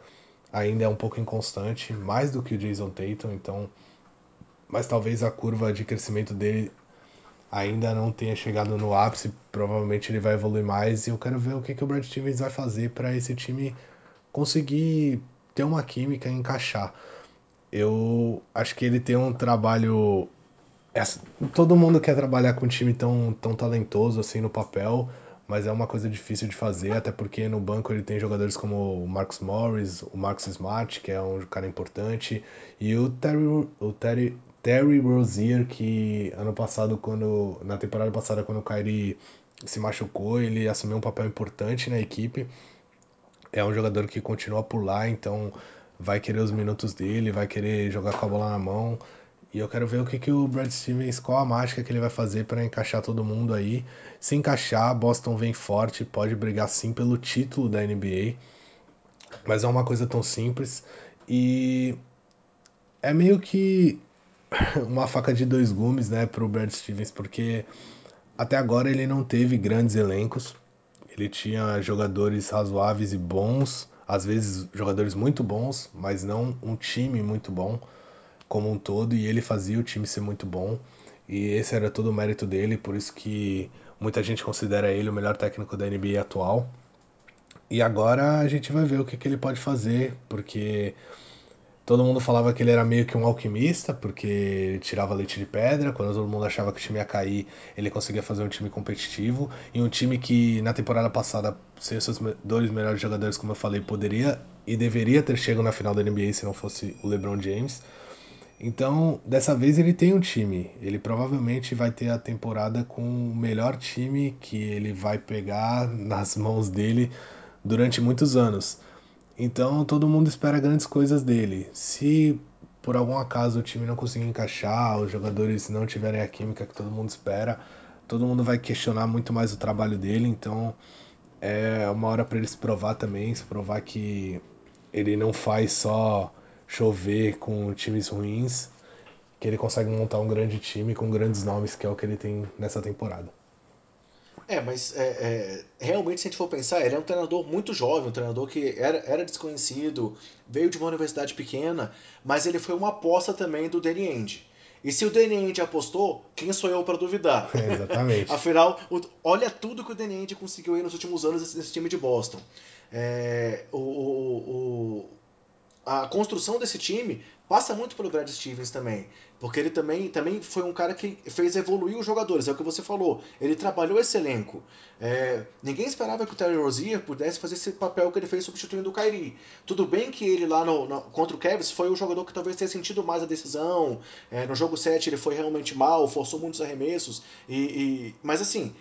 ainda é um pouco inconstante, mais do que o Jason Tatum, então... Mas talvez a curva de crescimento dele ainda não tenha chegado no ápice, provavelmente ele vai evoluir mais e eu quero ver o que, que o Brad Stevens vai fazer para esse time conseguir ter uma química e encaixar. Eu acho que ele tem um trabalho. Todo mundo quer trabalhar com um time tão, tão talentoso assim no papel, mas é uma coisa difícil de fazer, até porque no banco ele tem jogadores como o Marcus Morris, o Marcus Smart, que é um cara importante, e o Terry, o Terry, Terry Rozier, que ano passado, quando na temporada passada, quando o Kyrie se machucou, ele assumiu um papel importante na equipe é um jogador que continua por lá, então vai querer os minutos dele, vai querer jogar com a bola na mão. E eu quero ver o que, que o Brad Stevens, qual a mágica que ele vai fazer para encaixar todo mundo aí. Se encaixar, Boston vem forte, pode brigar sim pelo título da NBA. Mas é uma coisa tão simples. E é meio que uma faca de dois gumes, né, pro Brad Stevens, porque até agora ele não teve grandes elencos. Ele tinha jogadores razoáveis e bons, às vezes jogadores muito bons, mas não um time muito bom como um todo, e ele fazia o time ser muito bom. E esse era todo o mérito dele, por isso que muita gente considera ele o melhor técnico da NBA atual. E agora a gente vai ver o que, que ele pode fazer, porque Todo mundo falava que ele era meio que um alquimista, porque tirava leite de pedra. Quando todo mundo achava que o time ia cair, ele conseguia fazer um time competitivo. E um time que na temporada passada, sem os seus dois melhores jogadores, como eu falei, poderia e deveria ter chegado na final da NBA se não fosse o LeBron James. Então, dessa vez ele tem um time. Ele provavelmente vai ter a temporada com o melhor time que ele vai pegar nas mãos dele durante muitos anos. Então todo mundo espera grandes coisas dele. Se por algum acaso o time não conseguir encaixar, os jogadores não tiverem a química que todo mundo espera, todo mundo vai questionar muito mais o trabalho dele. Então é uma hora para ele se provar também, se provar que ele não faz só chover com times ruins, que ele consegue montar um grande time com grandes nomes, que é o que ele tem nessa temporada. É, mas é, é, realmente, se a gente for pensar, ele é um treinador muito jovem, um treinador que era, era desconhecido, veio de uma universidade pequena, mas ele foi uma aposta também do Danny Ainge. E se o Danny Ainge apostou, quem sou eu para duvidar? É, exatamente. Afinal, o, olha tudo que o Danny Ainge conseguiu aí nos últimos anos nesse, nesse time de Boston. É, o, o, a construção desse time passa muito pelo Brad Stevens também. Porque ele também, também foi um cara que fez evoluir os jogadores, é o que você falou. Ele trabalhou esse elenco. É, ninguém esperava que o Terry Rozier pudesse fazer esse papel que ele fez substituindo o Kyrie. Tudo bem que ele lá no, no contra o Cavs foi o jogador que talvez tenha sentido mais a decisão. É, no jogo 7 ele foi realmente mal, forçou muitos arremessos. E, e mas assim,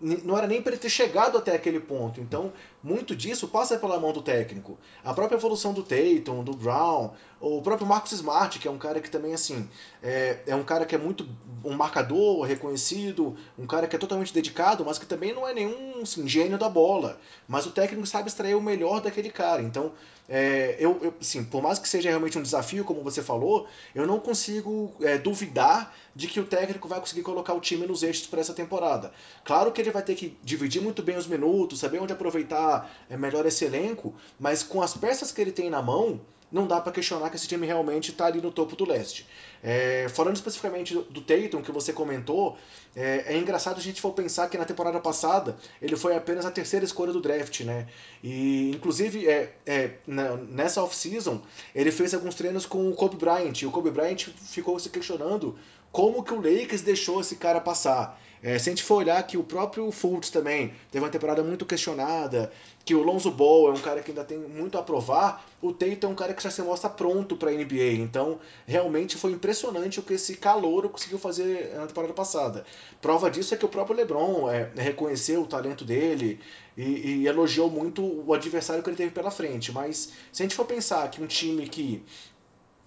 não era nem para ele ter chegado até aquele ponto. Então, muito disso passa pela mão do técnico. A própria evolução do Tatum, do Brown, o próprio Marcus Smart, que é um cara que também, assim, é, é um cara que é muito um marcador reconhecido, um cara que é totalmente dedicado, mas que também não é nenhum assim, gênio da bola. Mas o técnico sabe extrair o melhor daquele cara. Então, é, eu, eu, assim, por mais que seja realmente um desafio, como você falou, eu não consigo é, duvidar de que o técnico vai conseguir colocar o time nos eixos para essa temporada. Claro que ele vai ter que dividir muito bem os minutos, saber onde aproveitar é, melhor esse elenco, mas com as peças que ele tem na mão, não dá para questionar que esse time realmente está ali no topo do leste. É, falando especificamente do, do Tatum, que você comentou, é, é, engraçado a gente for pensar que na temporada passada ele foi apenas a terceira escolha do draft, né? E inclusive é, é nessa off-season ele fez alguns treinos com o Kobe Bryant, e o Kobe Bryant ficou se questionando como que o Lakers deixou esse cara passar. É, se a gente for olhar que o próprio Fultz também teve uma temporada muito questionada, que o Lonzo Ball é um cara que ainda tem muito a provar, o Tatum é um cara que já se mostra pronto para a NBA. Então, realmente foi impressionante o que esse calouro conseguiu fazer na temporada passada. Prova disso é que o próprio LeBron é, reconheceu o talento dele e, e elogiou muito o adversário que ele teve pela frente. Mas se a gente for pensar que um time que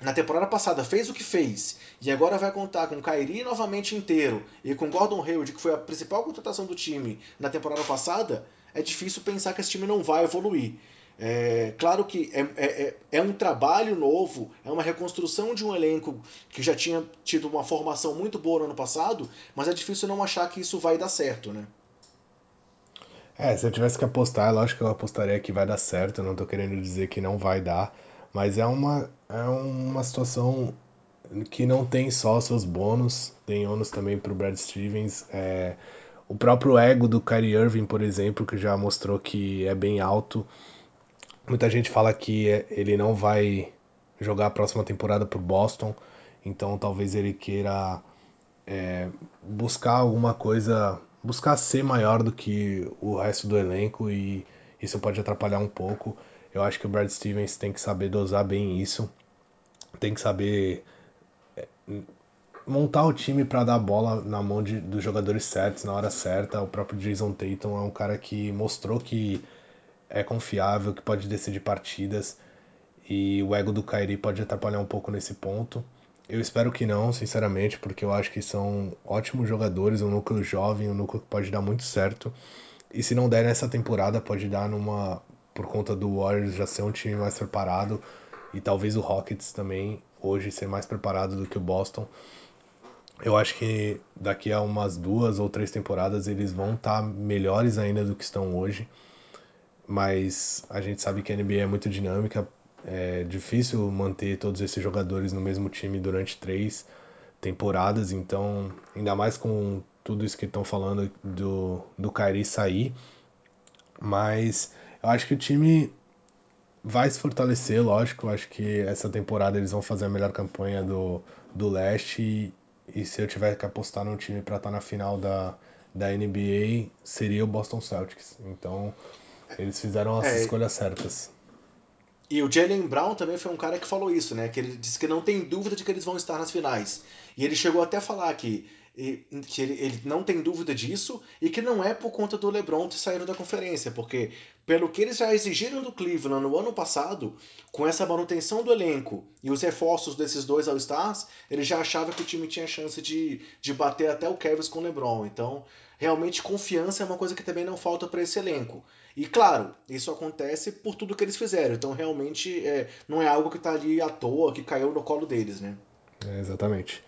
na temporada passada fez o que fez e agora vai contar com Kyrie novamente inteiro e com Gordon Hayward, que foi a principal contratação do time na temporada passada, é difícil pensar que esse time não vai evoluir. É, claro que é, é, é, é um trabalho novo, é uma reconstrução de um elenco que já tinha tido uma formação muito boa no ano passado, mas é difícil não achar que isso vai dar certo, né? É, se eu tivesse que apostar, lógico que eu apostaria que vai dar certo, eu não tô querendo dizer que não vai dar, mas é uma, é uma situação que não tem só seus bônus, tem ônus também para o Brad Stevens. É, o próprio ego do Kyrie Irving, por exemplo, que já mostrou que é bem alto. Muita gente fala que é, ele não vai jogar a próxima temporada por Boston, então talvez ele queira é, buscar alguma coisa, buscar ser maior do que o resto do elenco e isso pode atrapalhar um pouco. Eu acho que o Brad Stevens tem que saber dosar bem isso, tem que saber é, montar o time para dar a bola na mão de, dos jogadores certos na hora certa. O próprio Jason Tatum é um cara que mostrou que é confiável, que pode decidir partidas e o ego do Kyrie pode atrapalhar um pouco nesse ponto. Eu espero que não, sinceramente, porque eu acho que são ótimos jogadores, um núcleo jovem, um núcleo que pode dar muito certo. E se não der nessa temporada, pode dar numa por conta do Warriors já ser um time mais preparado e talvez o Rockets também hoje ser mais preparado do que o Boston. Eu acho que daqui a umas duas ou três temporadas eles vão estar tá melhores ainda do que estão hoje. Mas a gente sabe que a NBA é muito dinâmica, é difícil manter todos esses jogadores no mesmo time durante três temporadas, então ainda mais com tudo isso que estão falando do, do Kyrie sair. Mas eu acho que o time vai se fortalecer, lógico. Acho que essa temporada eles vão fazer a melhor campanha do, do leste. E, e se eu tiver que apostar num time para estar tá na final da, da NBA, seria o Boston Celtics. Então, eles fizeram as é, escolhas certas. E o Jalen Brown também foi um cara que falou isso, né? Que ele disse que não tem dúvida de que eles vão estar nas finais. E ele chegou até a falar que, que ele, ele não tem dúvida disso e que não é por conta do LeBron ter saído da conferência, porque pelo que eles já exigiram do Cleveland no ano passado, com essa manutenção do elenco e os reforços desses dois All-Stars, ele já achava que o time tinha chance de, de bater até o Cavs com o LeBron. Então, realmente confiança é uma coisa que também não falta para esse elenco. E claro, isso acontece por tudo que eles fizeram. Então realmente é, não é algo que está ali à toa, que caiu no colo deles, né? É, exatamente.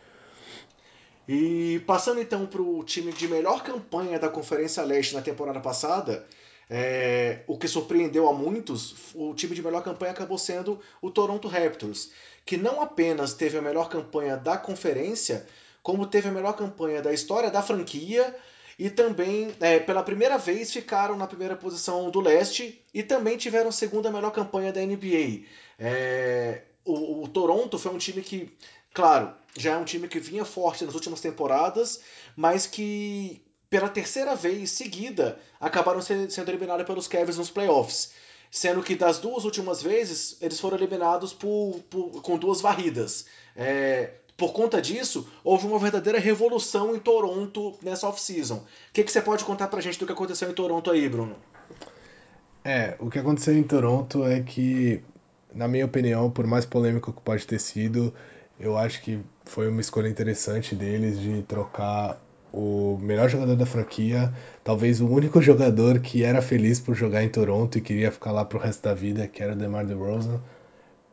E passando então para o time de melhor campanha da Conferência Leste na temporada passada, é, o que surpreendeu a muitos, o time de melhor campanha acabou sendo o Toronto Raptors, que não apenas teve a melhor campanha da conferência, como teve a melhor campanha da história da franquia e também, é, pela primeira vez, ficaram na primeira posição do leste e também tiveram a segunda melhor campanha da NBA. É, o, o, Toronto foi um time que, claro, já é um time que vinha forte nas últimas temporadas, mas que pela terceira vez seguida acabaram sendo eliminados pelos Cavs nos playoffs. Sendo que das duas últimas vezes eles foram eliminados por, por com duas varridas. É, por conta disso, houve uma verdadeira revolução em Toronto nessa off-season. O que, que você pode contar pra gente do que aconteceu em Toronto aí, Bruno? É, o que aconteceu em Toronto é que, na minha opinião, por mais polêmico que pode ter sido, eu acho que foi uma escolha interessante deles de trocar o melhor jogador da franquia, talvez o único jogador que era feliz por jogar em Toronto e queria ficar lá pro resto da vida, que era o DeMar DeRozan,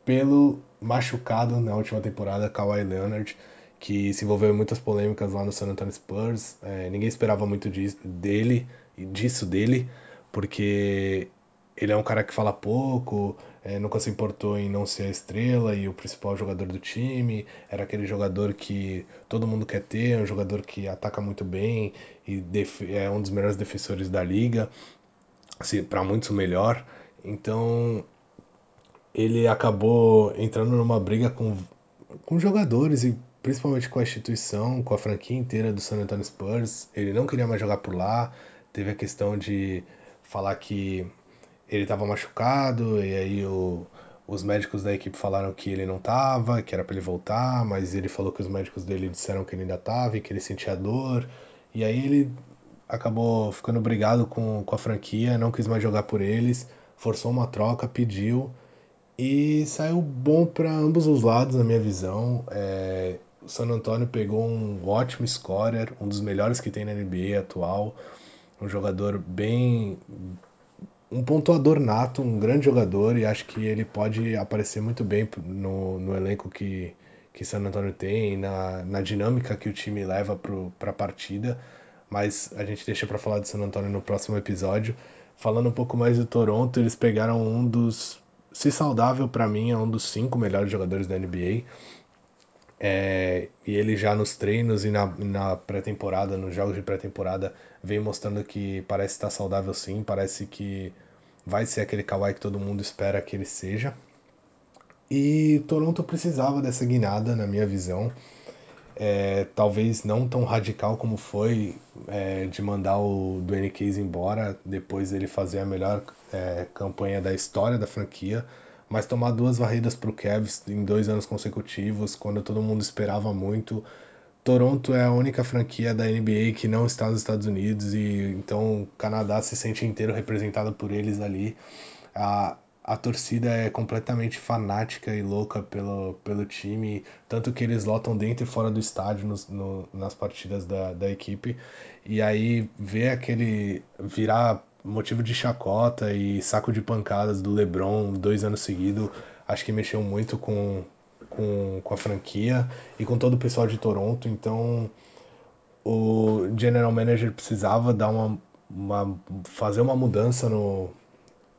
pelo machucado na última temporada, Kawhi Leonard, que se envolveu em muitas polêmicas lá no San Antonio Spurs. É, ninguém esperava muito disso, dele, disso dele, porque ele é um cara que fala pouco, é, nunca se importou em não ser a estrela e o principal jogador do time. Era aquele jogador que todo mundo quer ter, um jogador que ataca muito bem e é um dos melhores defensores da liga, para muitos o melhor. Então ele acabou entrando numa briga com, com jogadores e principalmente com a instituição, com a franquia inteira do San Antonio Spurs. Ele não queria mais jogar por lá. Teve a questão de falar que ele estava machucado e aí o, os médicos da equipe falaram que ele não estava, que era para ele voltar, mas ele falou que os médicos dele disseram que ele ainda estava e que ele sentia dor. E aí ele acabou ficando brigado com, com a franquia, não quis mais jogar por eles, forçou uma troca, pediu e saiu bom para ambos os lados, na minha visão. É, o San Antonio pegou um ótimo scorer, um dos melhores que tem na NBA atual. Um jogador bem. Um pontuador nato, um grande jogador, e acho que ele pode aparecer muito bem no, no elenco que, que San Antonio tem, na, na dinâmica que o time leva para a partida. Mas a gente deixa para falar de San Antonio no próximo episódio. Falando um pouco mais do Toronto, eles pegaram um dos se saudável, para mim, é um dos cinco melhores jogadores da NBA. É, e ele já nos treinos e na, na pré-temporada, nos jogos de pré-temporada, vem mostrando que parece estar saudável sim, parece que vai ser aquele Kawhi que todo mundo espera que ele seja. E Toronto precisava dessa guinada, na minha visão. É, talvez não tão radical como foi é, de mandar o Dwayne Case embora, depois ele fazer a melhor é, campanha da história da franquia, mas tomar duas varridas para o Cavs em dois anos consecutivos, quando todo mundo esperava muito. Toronto é a única franquia da NBA que não está nos Estados Unidos e então o Canadá se sente inteiro representado por eles ali. A, a torcida é completamente fanática e louca pelo, pelo time, tanto que eles lotam dentro e fora do estádio no, nas partidas da, da equipe. E aí ver aquele virar motivo de chacota e saco de pancadas do LeBron dois anos seguidos, acho que mexeu muito com, com, com a franquia e com todo o pessoal de Toronto. Então o general manager precisava dar uma, uma fazer uma mudança no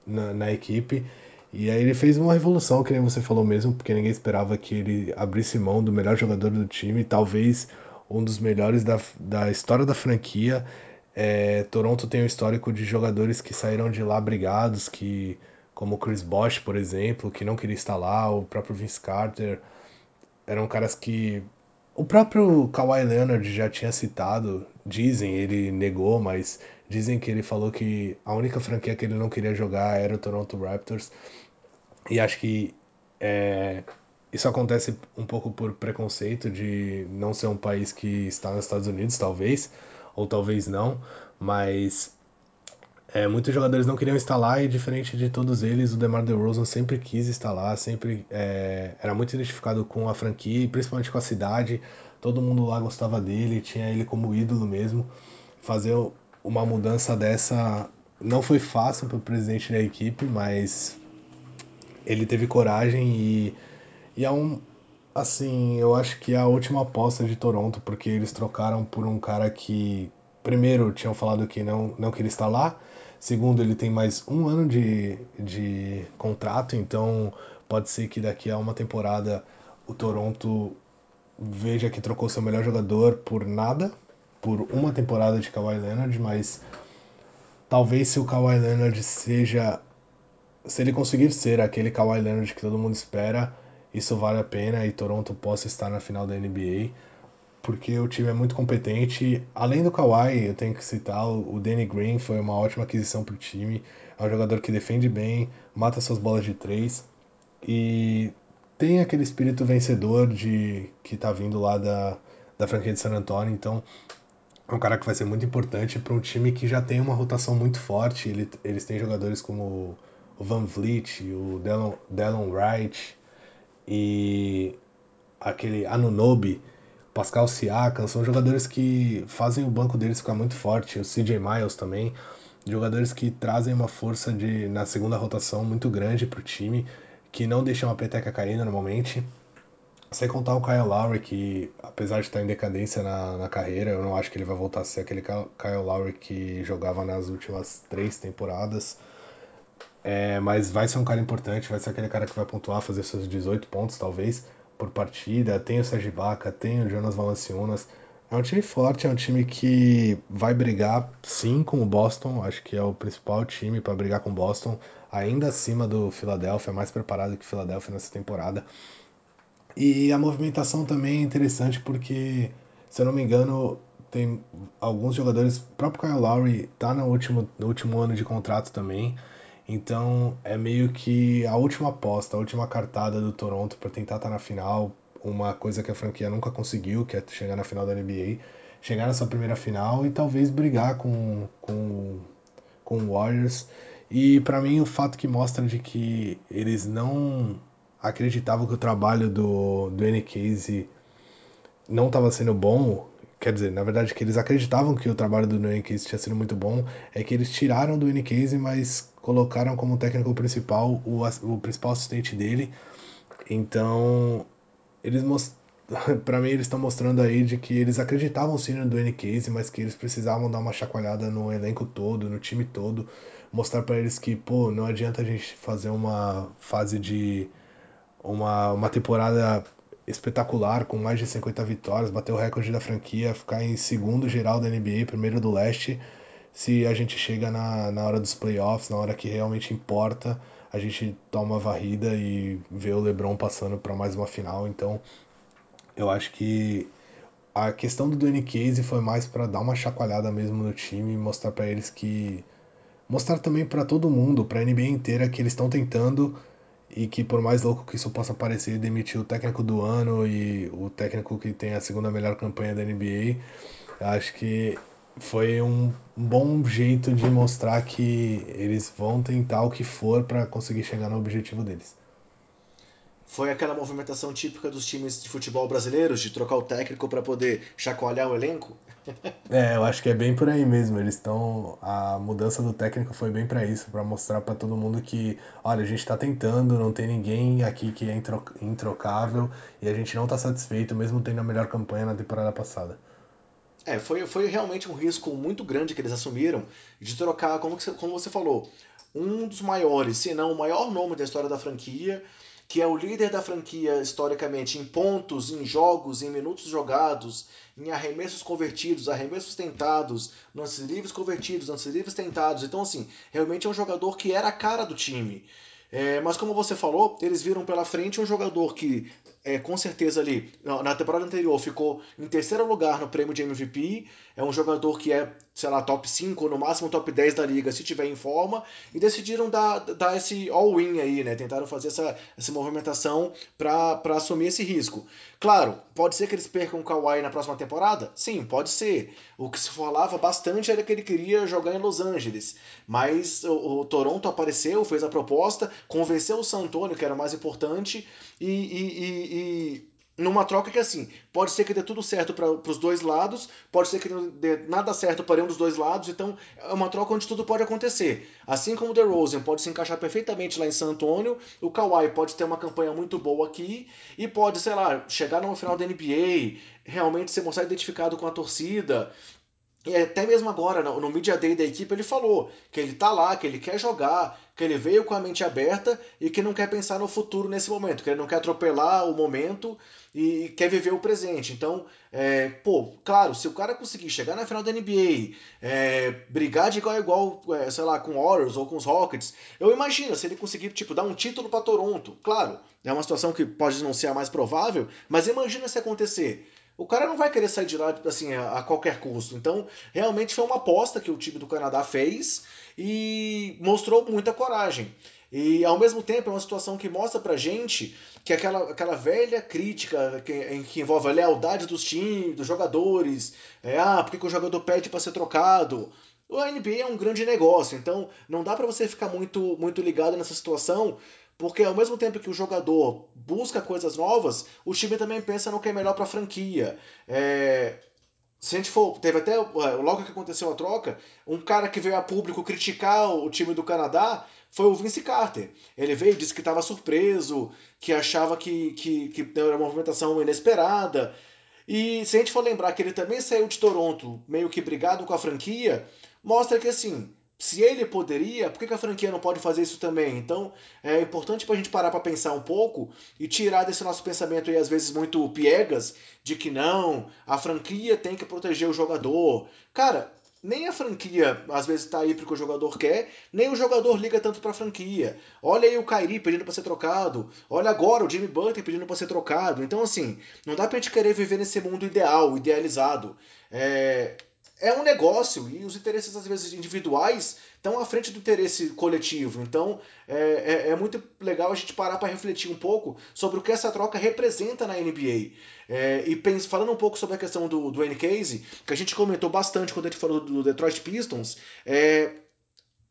na, na equipe. E aí ele fez uma revolução, que nem você falou mesmo, porque ninguém esperava que ele abrisse mão do melhor jogador do time, talvez um dos melhores da, da história da franquia. É, Toronto tem um histórico de jogadores que saíram de lá brigados, que como o Chris Bosh, por exemplo, que não queria estar lá, o próprio Vince Carter, eram caras que o próprio Kawhi Leonard já tinha citado, dizem, ele negou, mas dizem que ele falou que a única franquia que ele não queria jogar era o Toronto Raptors. E acho que é, isso acontece um pouco por preconceito de não ser um país que está nos Estados Unidos, talvez, ou talvez não, mas é, muitos jogadores não queriam lá e, diferente de todos eles, o DeMar DeRozan sempre quis lá, sempre é, era muito identificado com a franquia, principalmente com a cidade. Todo mundo lá gostava dele, tinha ele como ídolo mesmo. Fazer uma mudança dessa não foi fácil para o presidente da equipe, mas ele teve coragem e, e é um. Assim, eu acho que é a última aposta de Toronto, porque eles trocaram por um cara que, primeiro, tinham falado que não, não queria estar lá Segundo, ele tem mais um ano de, de contrato, então pode ser que daqui a uma temporada o Toronto veja que trocou seu melhor jogador por nada, por uma temporada de Kawhi Leonard, mas talvez se o Kawhi Leonard seja. Se ele conseguir ser aquele Kawhi Leonard que todo mundo espera, isso vale a pena e Toronto possa estar na final da NBA porque o time é muito competente. Além do Kawhi, eu tenho que citar o Danny Green, foi uma ótima aquisição para o time. É um jogador que defende bem, mata suas bolas de três e tem aquele espírito vencedor de que está vindo lá da, da franquia de San Antonio. Então, é um cara que vai ser muito importante para um time que já tem uma rotação muito forte. Ele, eles têm jogadores como o Van Vliet, o Delon Wright e aquele Anunobi Pascal Siakam, são jogadores que fazem o banco deles ficar muito forte, o CJ Miles também, jogadores que trazem uma força de na segunda rotação muito grande para o time, que não deixam a peteca cair normalmente. Sem contar o Kyle Lowry, que apesar de estar em decadência na, na carreira, eu não acho que ele vai voltar a ser aquele Kyle Lowry que jogava nas últimas três temporadas. É, mas vai ser um cara importante, vai ser aquele cara que vai pontuar, fazer seus 18 pontos talvez por partida, tem o Sérgio Baca, tem o Jonas Valanciunas. É um time forte, é um time que vai brigar sim com o Boston, acho que é o principal time para brigar com o Boston, ainda acima do Philadelphia, mais preparado que o Philadelphia nessa temporada. E a movimentação também é interessante porque, se eu não me engano, tem alguns jogadores, o próprio Kyle Lowry tá no último, no último ano de contrato também. Então é meio que a última aposta, a última cartada do Toronto para tentar estar tá na final, uma coisa que a franquia nunca conseguiu, que é chegar na final da NBA, chegar nessa primeira final e talvez brigar com com com o Warriors. E para mim o fato que mostra de que eles não acreditavam que o trabalho do do N. Casey não estava sendo bom quer dizer, na verdade que eles acreditavam que o trabalho do Dwayne Case tinha sido muito bom, é que eles tiraram do Dwayne Case, mas colocaram como técnico principal o, o principal assistente dele. Então, eles para mim eles estão mostrando aí de que eles acreditavam sim no Dwayne Case, mas que eles precisavam dar uma chacoalhada no elenco todo, no time todo, mostrar para eles que, pô, não adianta a gente fazer uma fase de uma, uma temporada espetacular, com mais de 50 vitórias, bater o recorde da franquia, ficar em segundo geral da NBA, primeiro do leste. Se a gente chega na, na hora dos playoffs, na hora que realmente importa, a gente toma uma varrida e vê o LeBron passando para mais uma final. Então, eu acho que a questão do Danny Casey foi mais para dar uma chacoalhada mesmo no time mostrar para eles que mostrar também para todo mundo, para a NBA inteira que eles estão tentando e que por mais louco que isso possa parecer, demitiu o técnico do ano e o técnico que tem a segunda melhor campanha da NBA. Acho que foi um bom jeito de mostrar que eles vão tentar o que for para conseguir chegar no objetivo deles. Foi aquela movimentação típica dos times de futebol brasileiros, de trocar o técnico para poder chacoalhar o elenco? É, eu acho que é bem por aí mesmo. Eles estão. A mudança do técnico foi bem para isso, para mostrar para todo mundo que, olha, a gente está tentando, não tem ninguém aqui que é introcável e a gente não está satisfeito, mesmo tendo a melhor campanha na temporada passada. É, foi, foi realmente um risco muito grande que eles assumiram de trocar, como, como você falou, um dos maiores, se não o maior nome da história da franquia que é o líder da franquia historicamente em pontos, em jogos, em minutos jogados, em arremessos convertidos, arremessos tentados, lances livres convertidos, lances livres tentados. Então, assim, realmente é um jogador que era a cara do time. É, mas como você falou, eles viram pela frente um jogador que é, com certeza ali, na temporada anterior, ficou em terceiro lugar no prêmio de MVP. É um jogador que é, sei lá, top 5 ou no máximo top 10 da liga, se tiver em forma. E decidiram dar, dar esse all-in aí, né? Tentaram fazer essa, essa movimentação para assumir esse risco. Claro, pode ser que eles percam o Kawhi na próxima temporada? Sim, pode ser. O que se falava bastante era que ele queria jogar em Los Angeles. Mas o, o Toronto apareceu, fez a proposta, convenceu o San Antonio, que era o mais importante, e, e, e e numa troca que assim, pode ser que dê tudo certo para os dois lados, pode ser que não dê nada certo para um dos dois lados, então é uma troca onde tudo pode acontecer. Assim como o DeRozan pode se encaixar perfeitamente lá em San Antonio, o Kawhi pode ter uma campanha muito boa aqui e pode, sei lá, chegar no final da NBA, realmente ser mostrar identificado com a torcida, e até mesmo agora, no, no Media Day da equipe, ele falou que ele tá lá, que ele quer jogar, que ele veio com a mente aberta e que não quer pensar no futuro nesse momento, que ele não quer atropelar o momento e quer viver o presente. Então, é, pô, claro, se o cara conseguir chegar na final da NBA, é, brigar de igual a igual, é, sei lá, com o Warriors ou com os Rockets, eu imagino se ele conseguir, tipo, dar um título para Toronto. Claro, é uma situação que pode não ser a mais provável, mas imagina se acontecer o cara não vai querer sair de lá assim, a, qualquer custo. Então, realmente foi uma aposta que o time do Canadá fez e mostrou muita coragem. E ao mesmo tempo é uma situação que mostra pra gente que aquela, aquela velha crítica que, que envolve a lealdade dos times, dos jogadores, é, ah, porque que o jogador pede para ser trocado? O NBA é um grande negócio, então não dá para você ficar muito, muito ligado nessa situação, porque ao mesmo tempo que o jogador busca coisas novas, o time também pensa no que é melhor para a franquia. É, se a gente for. Teve até. Logo que aconteceu a troca, um cara que veio a público criticar o time do Canadá foi o Vince Carter. Ele veio, disse que estava surpreso, que achava que, que, que era uma movimentação inesperada. E se a gente for lembrar que ele também saiu de Toronto meio que brigado com a franquia, mostra que assim se ele poderia, por que, a franquia não pode fazer isso também? Então é importante para a gente parar para pensar um pouco e tirar desse nosso pensamento aí, às vezes muito piegas, de que não, a franquia tem que proteger o jogador. Cara, nem a franquia às vezes está aí porque o jogador quer, nem o jogador liga tanto para a franquia. Olha aí o Kyrie pedindo para ser trocado, olha agora o Jimmy Butler pedindo para ser trocado. Então assim, não dá para gente querer viver nesse mundo ideal, idealizado. É, é um negócio e os interesses, às vezes, individuais estão à frente do interesse coletivo. Então, é, é, é muito legal a gente parar para refletir um pouco sobre o que essa troca representa na NBA. É, e penso, falando um pouco sobre a questão do, do N-Case, que a gente comentou bastante quando a gente falou do Detroit Pistons, é,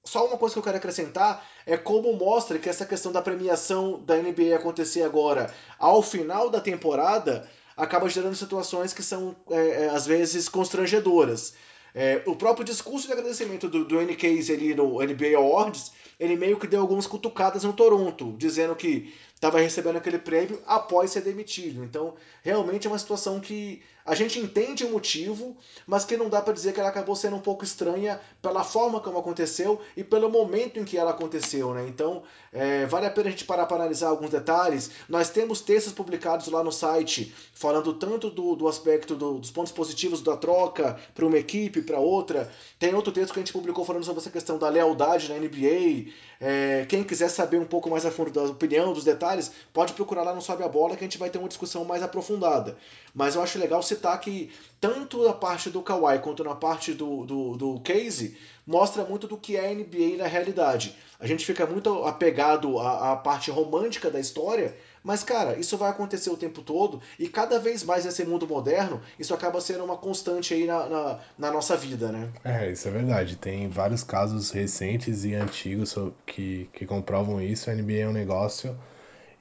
só uma coisa que eu quero acrescentar é como mostra que essa questão da premiação da NBA acontecer agora ao final da temporada acaba gerando situações que são, é, é, às vezes, constrangedoras. É, o próprio discurso de agradecimento do, do N-Case ali no NBA Awards, ele meio que deu algumas cutucadas no Toronto, dizendo que estava recebendo aquele prêmio após ser demitido. Então, realmente é uma situação que a gente entende o motivo, mas que não dá para dizer que ela acabou sendo um pouco estranha pela forma como aconteceu e pelo momento em que ela aconteceu, né? Então, é, vale a pena a gente parar para analisar alguns detalhes. Nós temos textos publicados lá no site falando tanto do, do aspecto do, dos pontos positivos da troca para uma equipe, para outra. Tem outro texto que a gente publicou falando sobre essa questão da lealdade na NBA. É, quem quiser saber um pouco mais a fundo da opinião, dos detalhes, pode procurar lá no Sobe a Bola que a gente vai ter uma discussão mais aprofundada. Mas eu acho legal citar que tanto na parte do Kawhi quanto na parte do, do, do Casey mostra muito do que é a NBA na realidade. A gente fica muito apegado à, à parte romântica da história, mas, cara, isso vai acontecer o tempo todo e cada vez mais nesse mundo moderno, isso acaba sendo uma constante aí na, na, na nossa vida, né? É, isso é verdade. Tem vários casos recentes e antigos que, que comprovam isso. A NBA é um negócio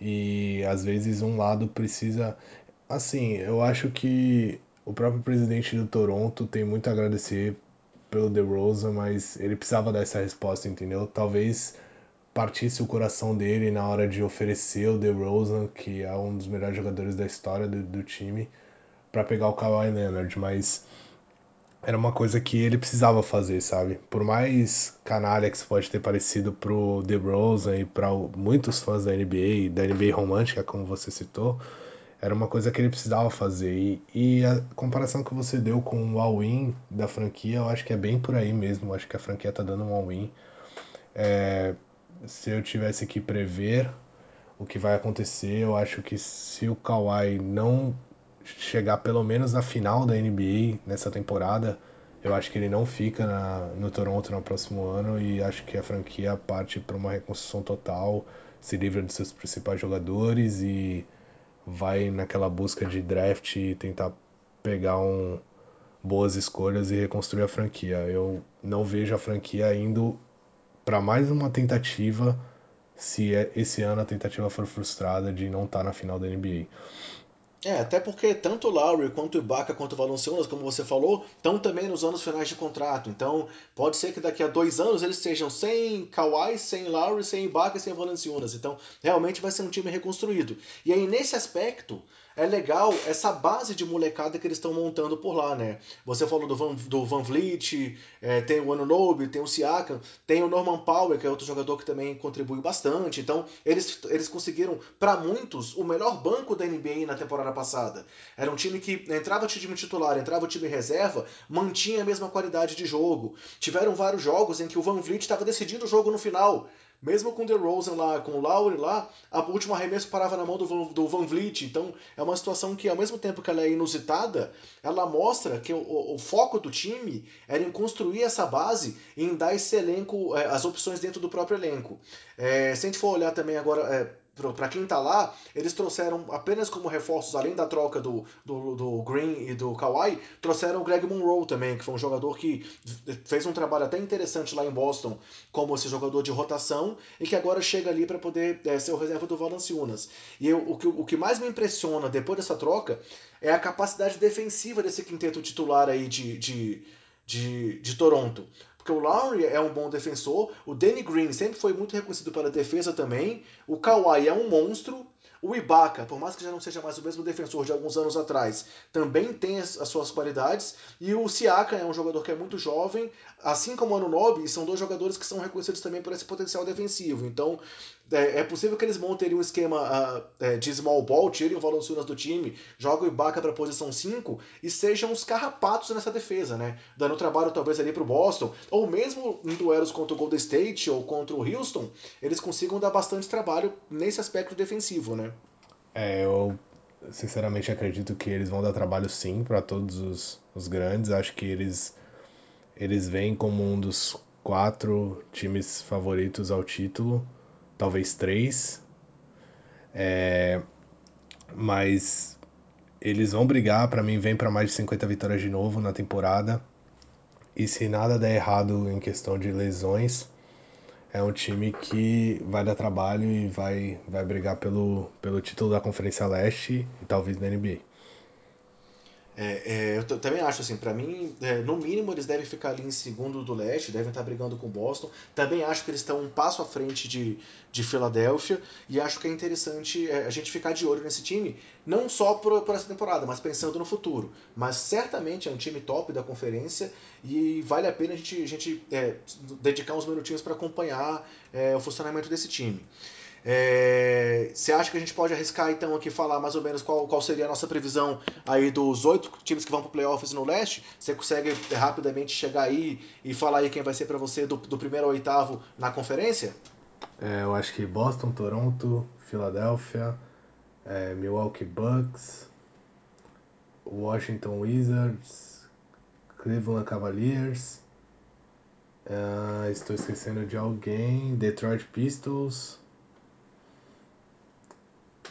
e às vezes um lado precisa. Assim, eu acho que o próprio presidente do Toronto tem muito a agradecer pelo DeRozan, mas ele precisava dar essa resposta, entendeu? Talvez partisse o coração dele na hora de oferecer o DeRozan, que é um dos melhores jogadores da história do, do time, para pegar o Kawhi Leonard, mas era uma coisa que ele precisava fazer, sabe? Por mais canalha que isso pode ter parecido pro DeRozan e para muitos fãs da NBA, da NBA romântica, como você citou, era uma coisa que ele precisava fazer. E, e a comparação que você deu com o all-in da franquia, eu acho que é bem por aí mesmo. Eu acho que a franquia tá dando um all-in. É, se eu tivesse que prever o que vai acontecer, eu acho que se o Kawhi não chegar pelo menos na final da NBA nessa temporada, eu acho que ele não fica na, no Toronto no próximo ano e acho que a franquia parte para uma reconstrução total, se livra de seus principais jogadores e vai naquela busca de draft e tentar pegar um, boas escolhas e reconstruir a franquia. Eu não vejo a franquia indo para mais uma tentativa se é, esse ano a tentativa for frustrada de não estar tá na final da NBA. É, até porque tanto o Lowry quanto o Ibaka quanto o Valanciunas, como você falou, estão também nos anos finais de contrato. Então, pode ser que daqui a dois anos eles sejam sem Kawhi, sem Lowry, sem Ibaka e sem Valanciunas. Então, realmente vai ser um time reconstruído. E aí, nesse aspecto, é legal essa base de molecada que eles estão montando por lá, né? Você falou do Van, do Van Vliet, é, tem o Anunobi, tem o Siakam, tem o Norman Powell, que é outro jogador que também contribui bastante. Então, eles, eles conseguiram, para muitos, o melhor banco da NBA na temporada passada. Era um time que entrava o time titular, entrava o time reserva, mantinha a mesma qualidade de jogo. Tiveram vários jogos em que o Van Vliet estava decidindo o jogo no final. Mesmo com o DeRozan lá, com o Lowry lá, a última arremesso parava na mão do Van, do Van Vliet. Então é uma situação que, ao mesmo tempo que ela é inusitada, ela mostra que o, o foco do time era em construir essa base e em dar esse elenco, é, as opções dentro do próprio elenco. É, se a gente for olhar também agora. Para quem tá lá, eles trouxeram apenas como reforços, além da troca do, do, do, Green e do Kawhi, trouxeram o Greg Monroe também, que foi um jogador que fez um trabalho até interessante lá em Boston como esse jogador de rotação e que agora chega ali para poder é, ser o reserva do Valanciunas. E eu, o, que, o que mais me impressiona depois dessa troca é a capacidade defensiva desse quinteto titular aí de, de, de, de Toronto. Porque o Lowry é um bom defensor, o Danny Green sempre foi muito reconhecido pela defesa também, o Kawhi é um monstro, o Ibaka, por mais que já não seja mais o mesmo defensor de alguns anos atrás, também tem as, as suas qualidades. E o Siaka é um jogador que é muito jovem, assim como o Anunobi, são dois jogadores que são reconhecidos também por esse potencial defensivo. Então, é, é possível que eles montem um esquema uh, de small ball, tirem o Valanciunas do time, jogam o Ibaka para a posição 5 e sejam os carrapatos nessa defesa, né? Dando trabalho talvez ali para o Boston, ou mesmo em duelos contra o Golden State ou contra o Houston, eles consigam dar bastante trabalho nesse aspecto defensivo, né? É, eu sinceramente acredito que eles vão dar trabalho sim para todos os, os grandes. Acho que eles, eles vêm como um dos quatro times favoritos ao título, talvez três. É, mas eles vão brigar, para mim vem para mais de 50 vitórias de novo na temporada. E se nada der errado em questão de lesões, é um time que vai dar trabalho e vai, vai brigar pelo, pelo título da Conferência Leste e talvez da NBA. É, é, eu também acho assim, para mim, é, no mínimo eles devem ficar ali em segundo do leste, devem estar brigando com o Boston. Também acho que eles estão um passo à frente de, de Filadélfia e acho que é interessante é, a gente ficar de olho nesse time, não só por, por, essa temporada, mas pensando no futuro. Mas certamente é um time top da conferência e vale a pena a gente, a gente é, dedicar uns minutinhos para acompanhar é, o funcionamento desse time. É, você acha que a gente pode arriscar então aqui falar mais ou menos qual, qual seria a nossa previsão aí dos oito times que vão para playoffs no leste? Você consegue rapidamente chegar aí e falar aí quem vai ser para você do, do, primeiro ao oitavo na conferência? É, eu acho que Boston, Toronto, Filadélfia, é, Milwaukee Bucks, Washington Wizards, Cleveland Cavaliers, uh, estou esquecendo de alguém, Detroit Pistons.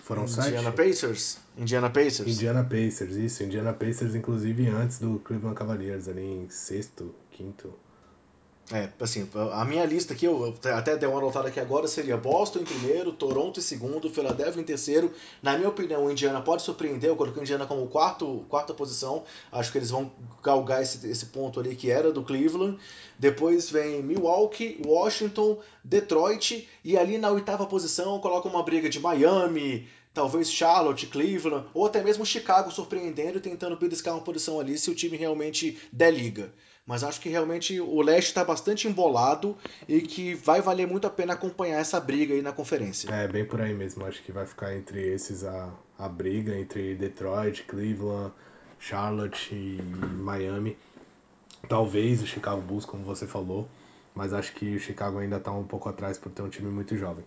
Foram Indiana sete? Pacers? Indiana Pacers. Indiana Pacers, isso. Indiana Pacers, inclusive antes do Cleveland Cavaliers, ali em sexto, quinto. É, assim, a minha lista aqui, eu até dei uma anotada aqui agora, seria Boston em primeiro, Toronto em segundo, Philadelphia em terceiro. Na minha opinião, o Indiana pode surpreender, eu coloquei o Indiana como quarto, quarta posição. Acho que eles vão galgar esse, esse ponto ali que era do Cleveland. Depois vem Milwaukee, Washington, Detroit, e ali na oitava posição coloca uma briga de Miami, talvez Charlotte, Cleveland, ou até mesmo Chicago surpreendendo e tentando beliscar uma posição ali se o time realmente der liga. Mas acho que realmente o leste está bastante embolado e que vai valer muito a pena acompanhar essa briga aí na conferência. É, bem por aí mesmo. Acho que vai ficar entre esses a, a briga, entre Detroit, Cleveland, Charlotte e Miami. Talvez o Chicago Bulls, como você falou, mas acho que o Chicago ainda está um pouco atrás por ter um time muito jovem.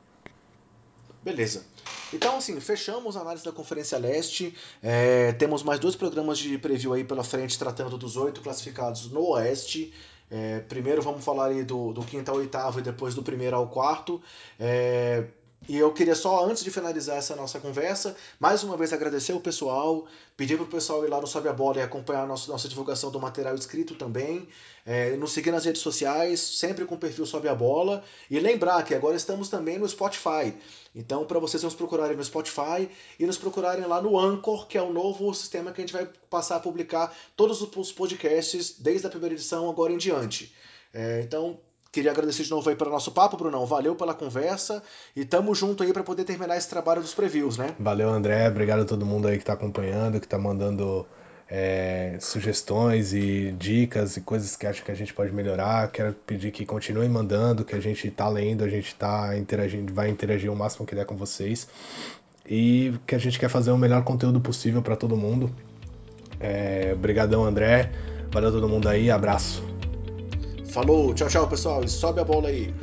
Beleza. Então, assim, fechamos a análise da Conferência Leste. É, temos mais dois programas de preview aí pela frente, tratando dos oito classificados no Oeste. É, primeiro vamos falar aí do, do quinto ao oitavo e depois do primeiro ao quarto. É, e eu queria só, antes de finalizar essa nossa conversa, mais uma vez agradecer o pessoal, pedir para o pessoal ir lá no Sobe a Bola e acompanhar a nossa, nossa divulgação do material escrito também, é, nos seguir nas redes sociais, sempre com o perfil Sobe a Bola, e lembrar que agora estamos também no Spotify. Então, para vocês nos procurarem no Spotify e nos procurarem lá no Anchor, que é o novo sistema que a gente vai passar a publicar todos os podcasts, desde a primeira edição agora em diante. É, então, Queria agradecer de novo aí pelo nosso papo, Brunão. Valeu pela conversa e tamo junto aí para poder terminar esse trabalho dos previews, né? Valeu, André. Obrigado a todo mundo aí que tá acompanhando, que tá mandando é, sugestões e dicas e coisas que acha que a gente pode melhorar. Quero pedir que continuem mandando, que a gente tá lendo, a gente tá interagindo, vai interagir o máximo que der com vocês. E que a gente quer fazer o melhor conteúdo possível para todo mundo. É, obrigadão, André. Valeu todo mundo aí. Abraço. Falou, tchau, tchau, pessoal. E sobe a bola aí.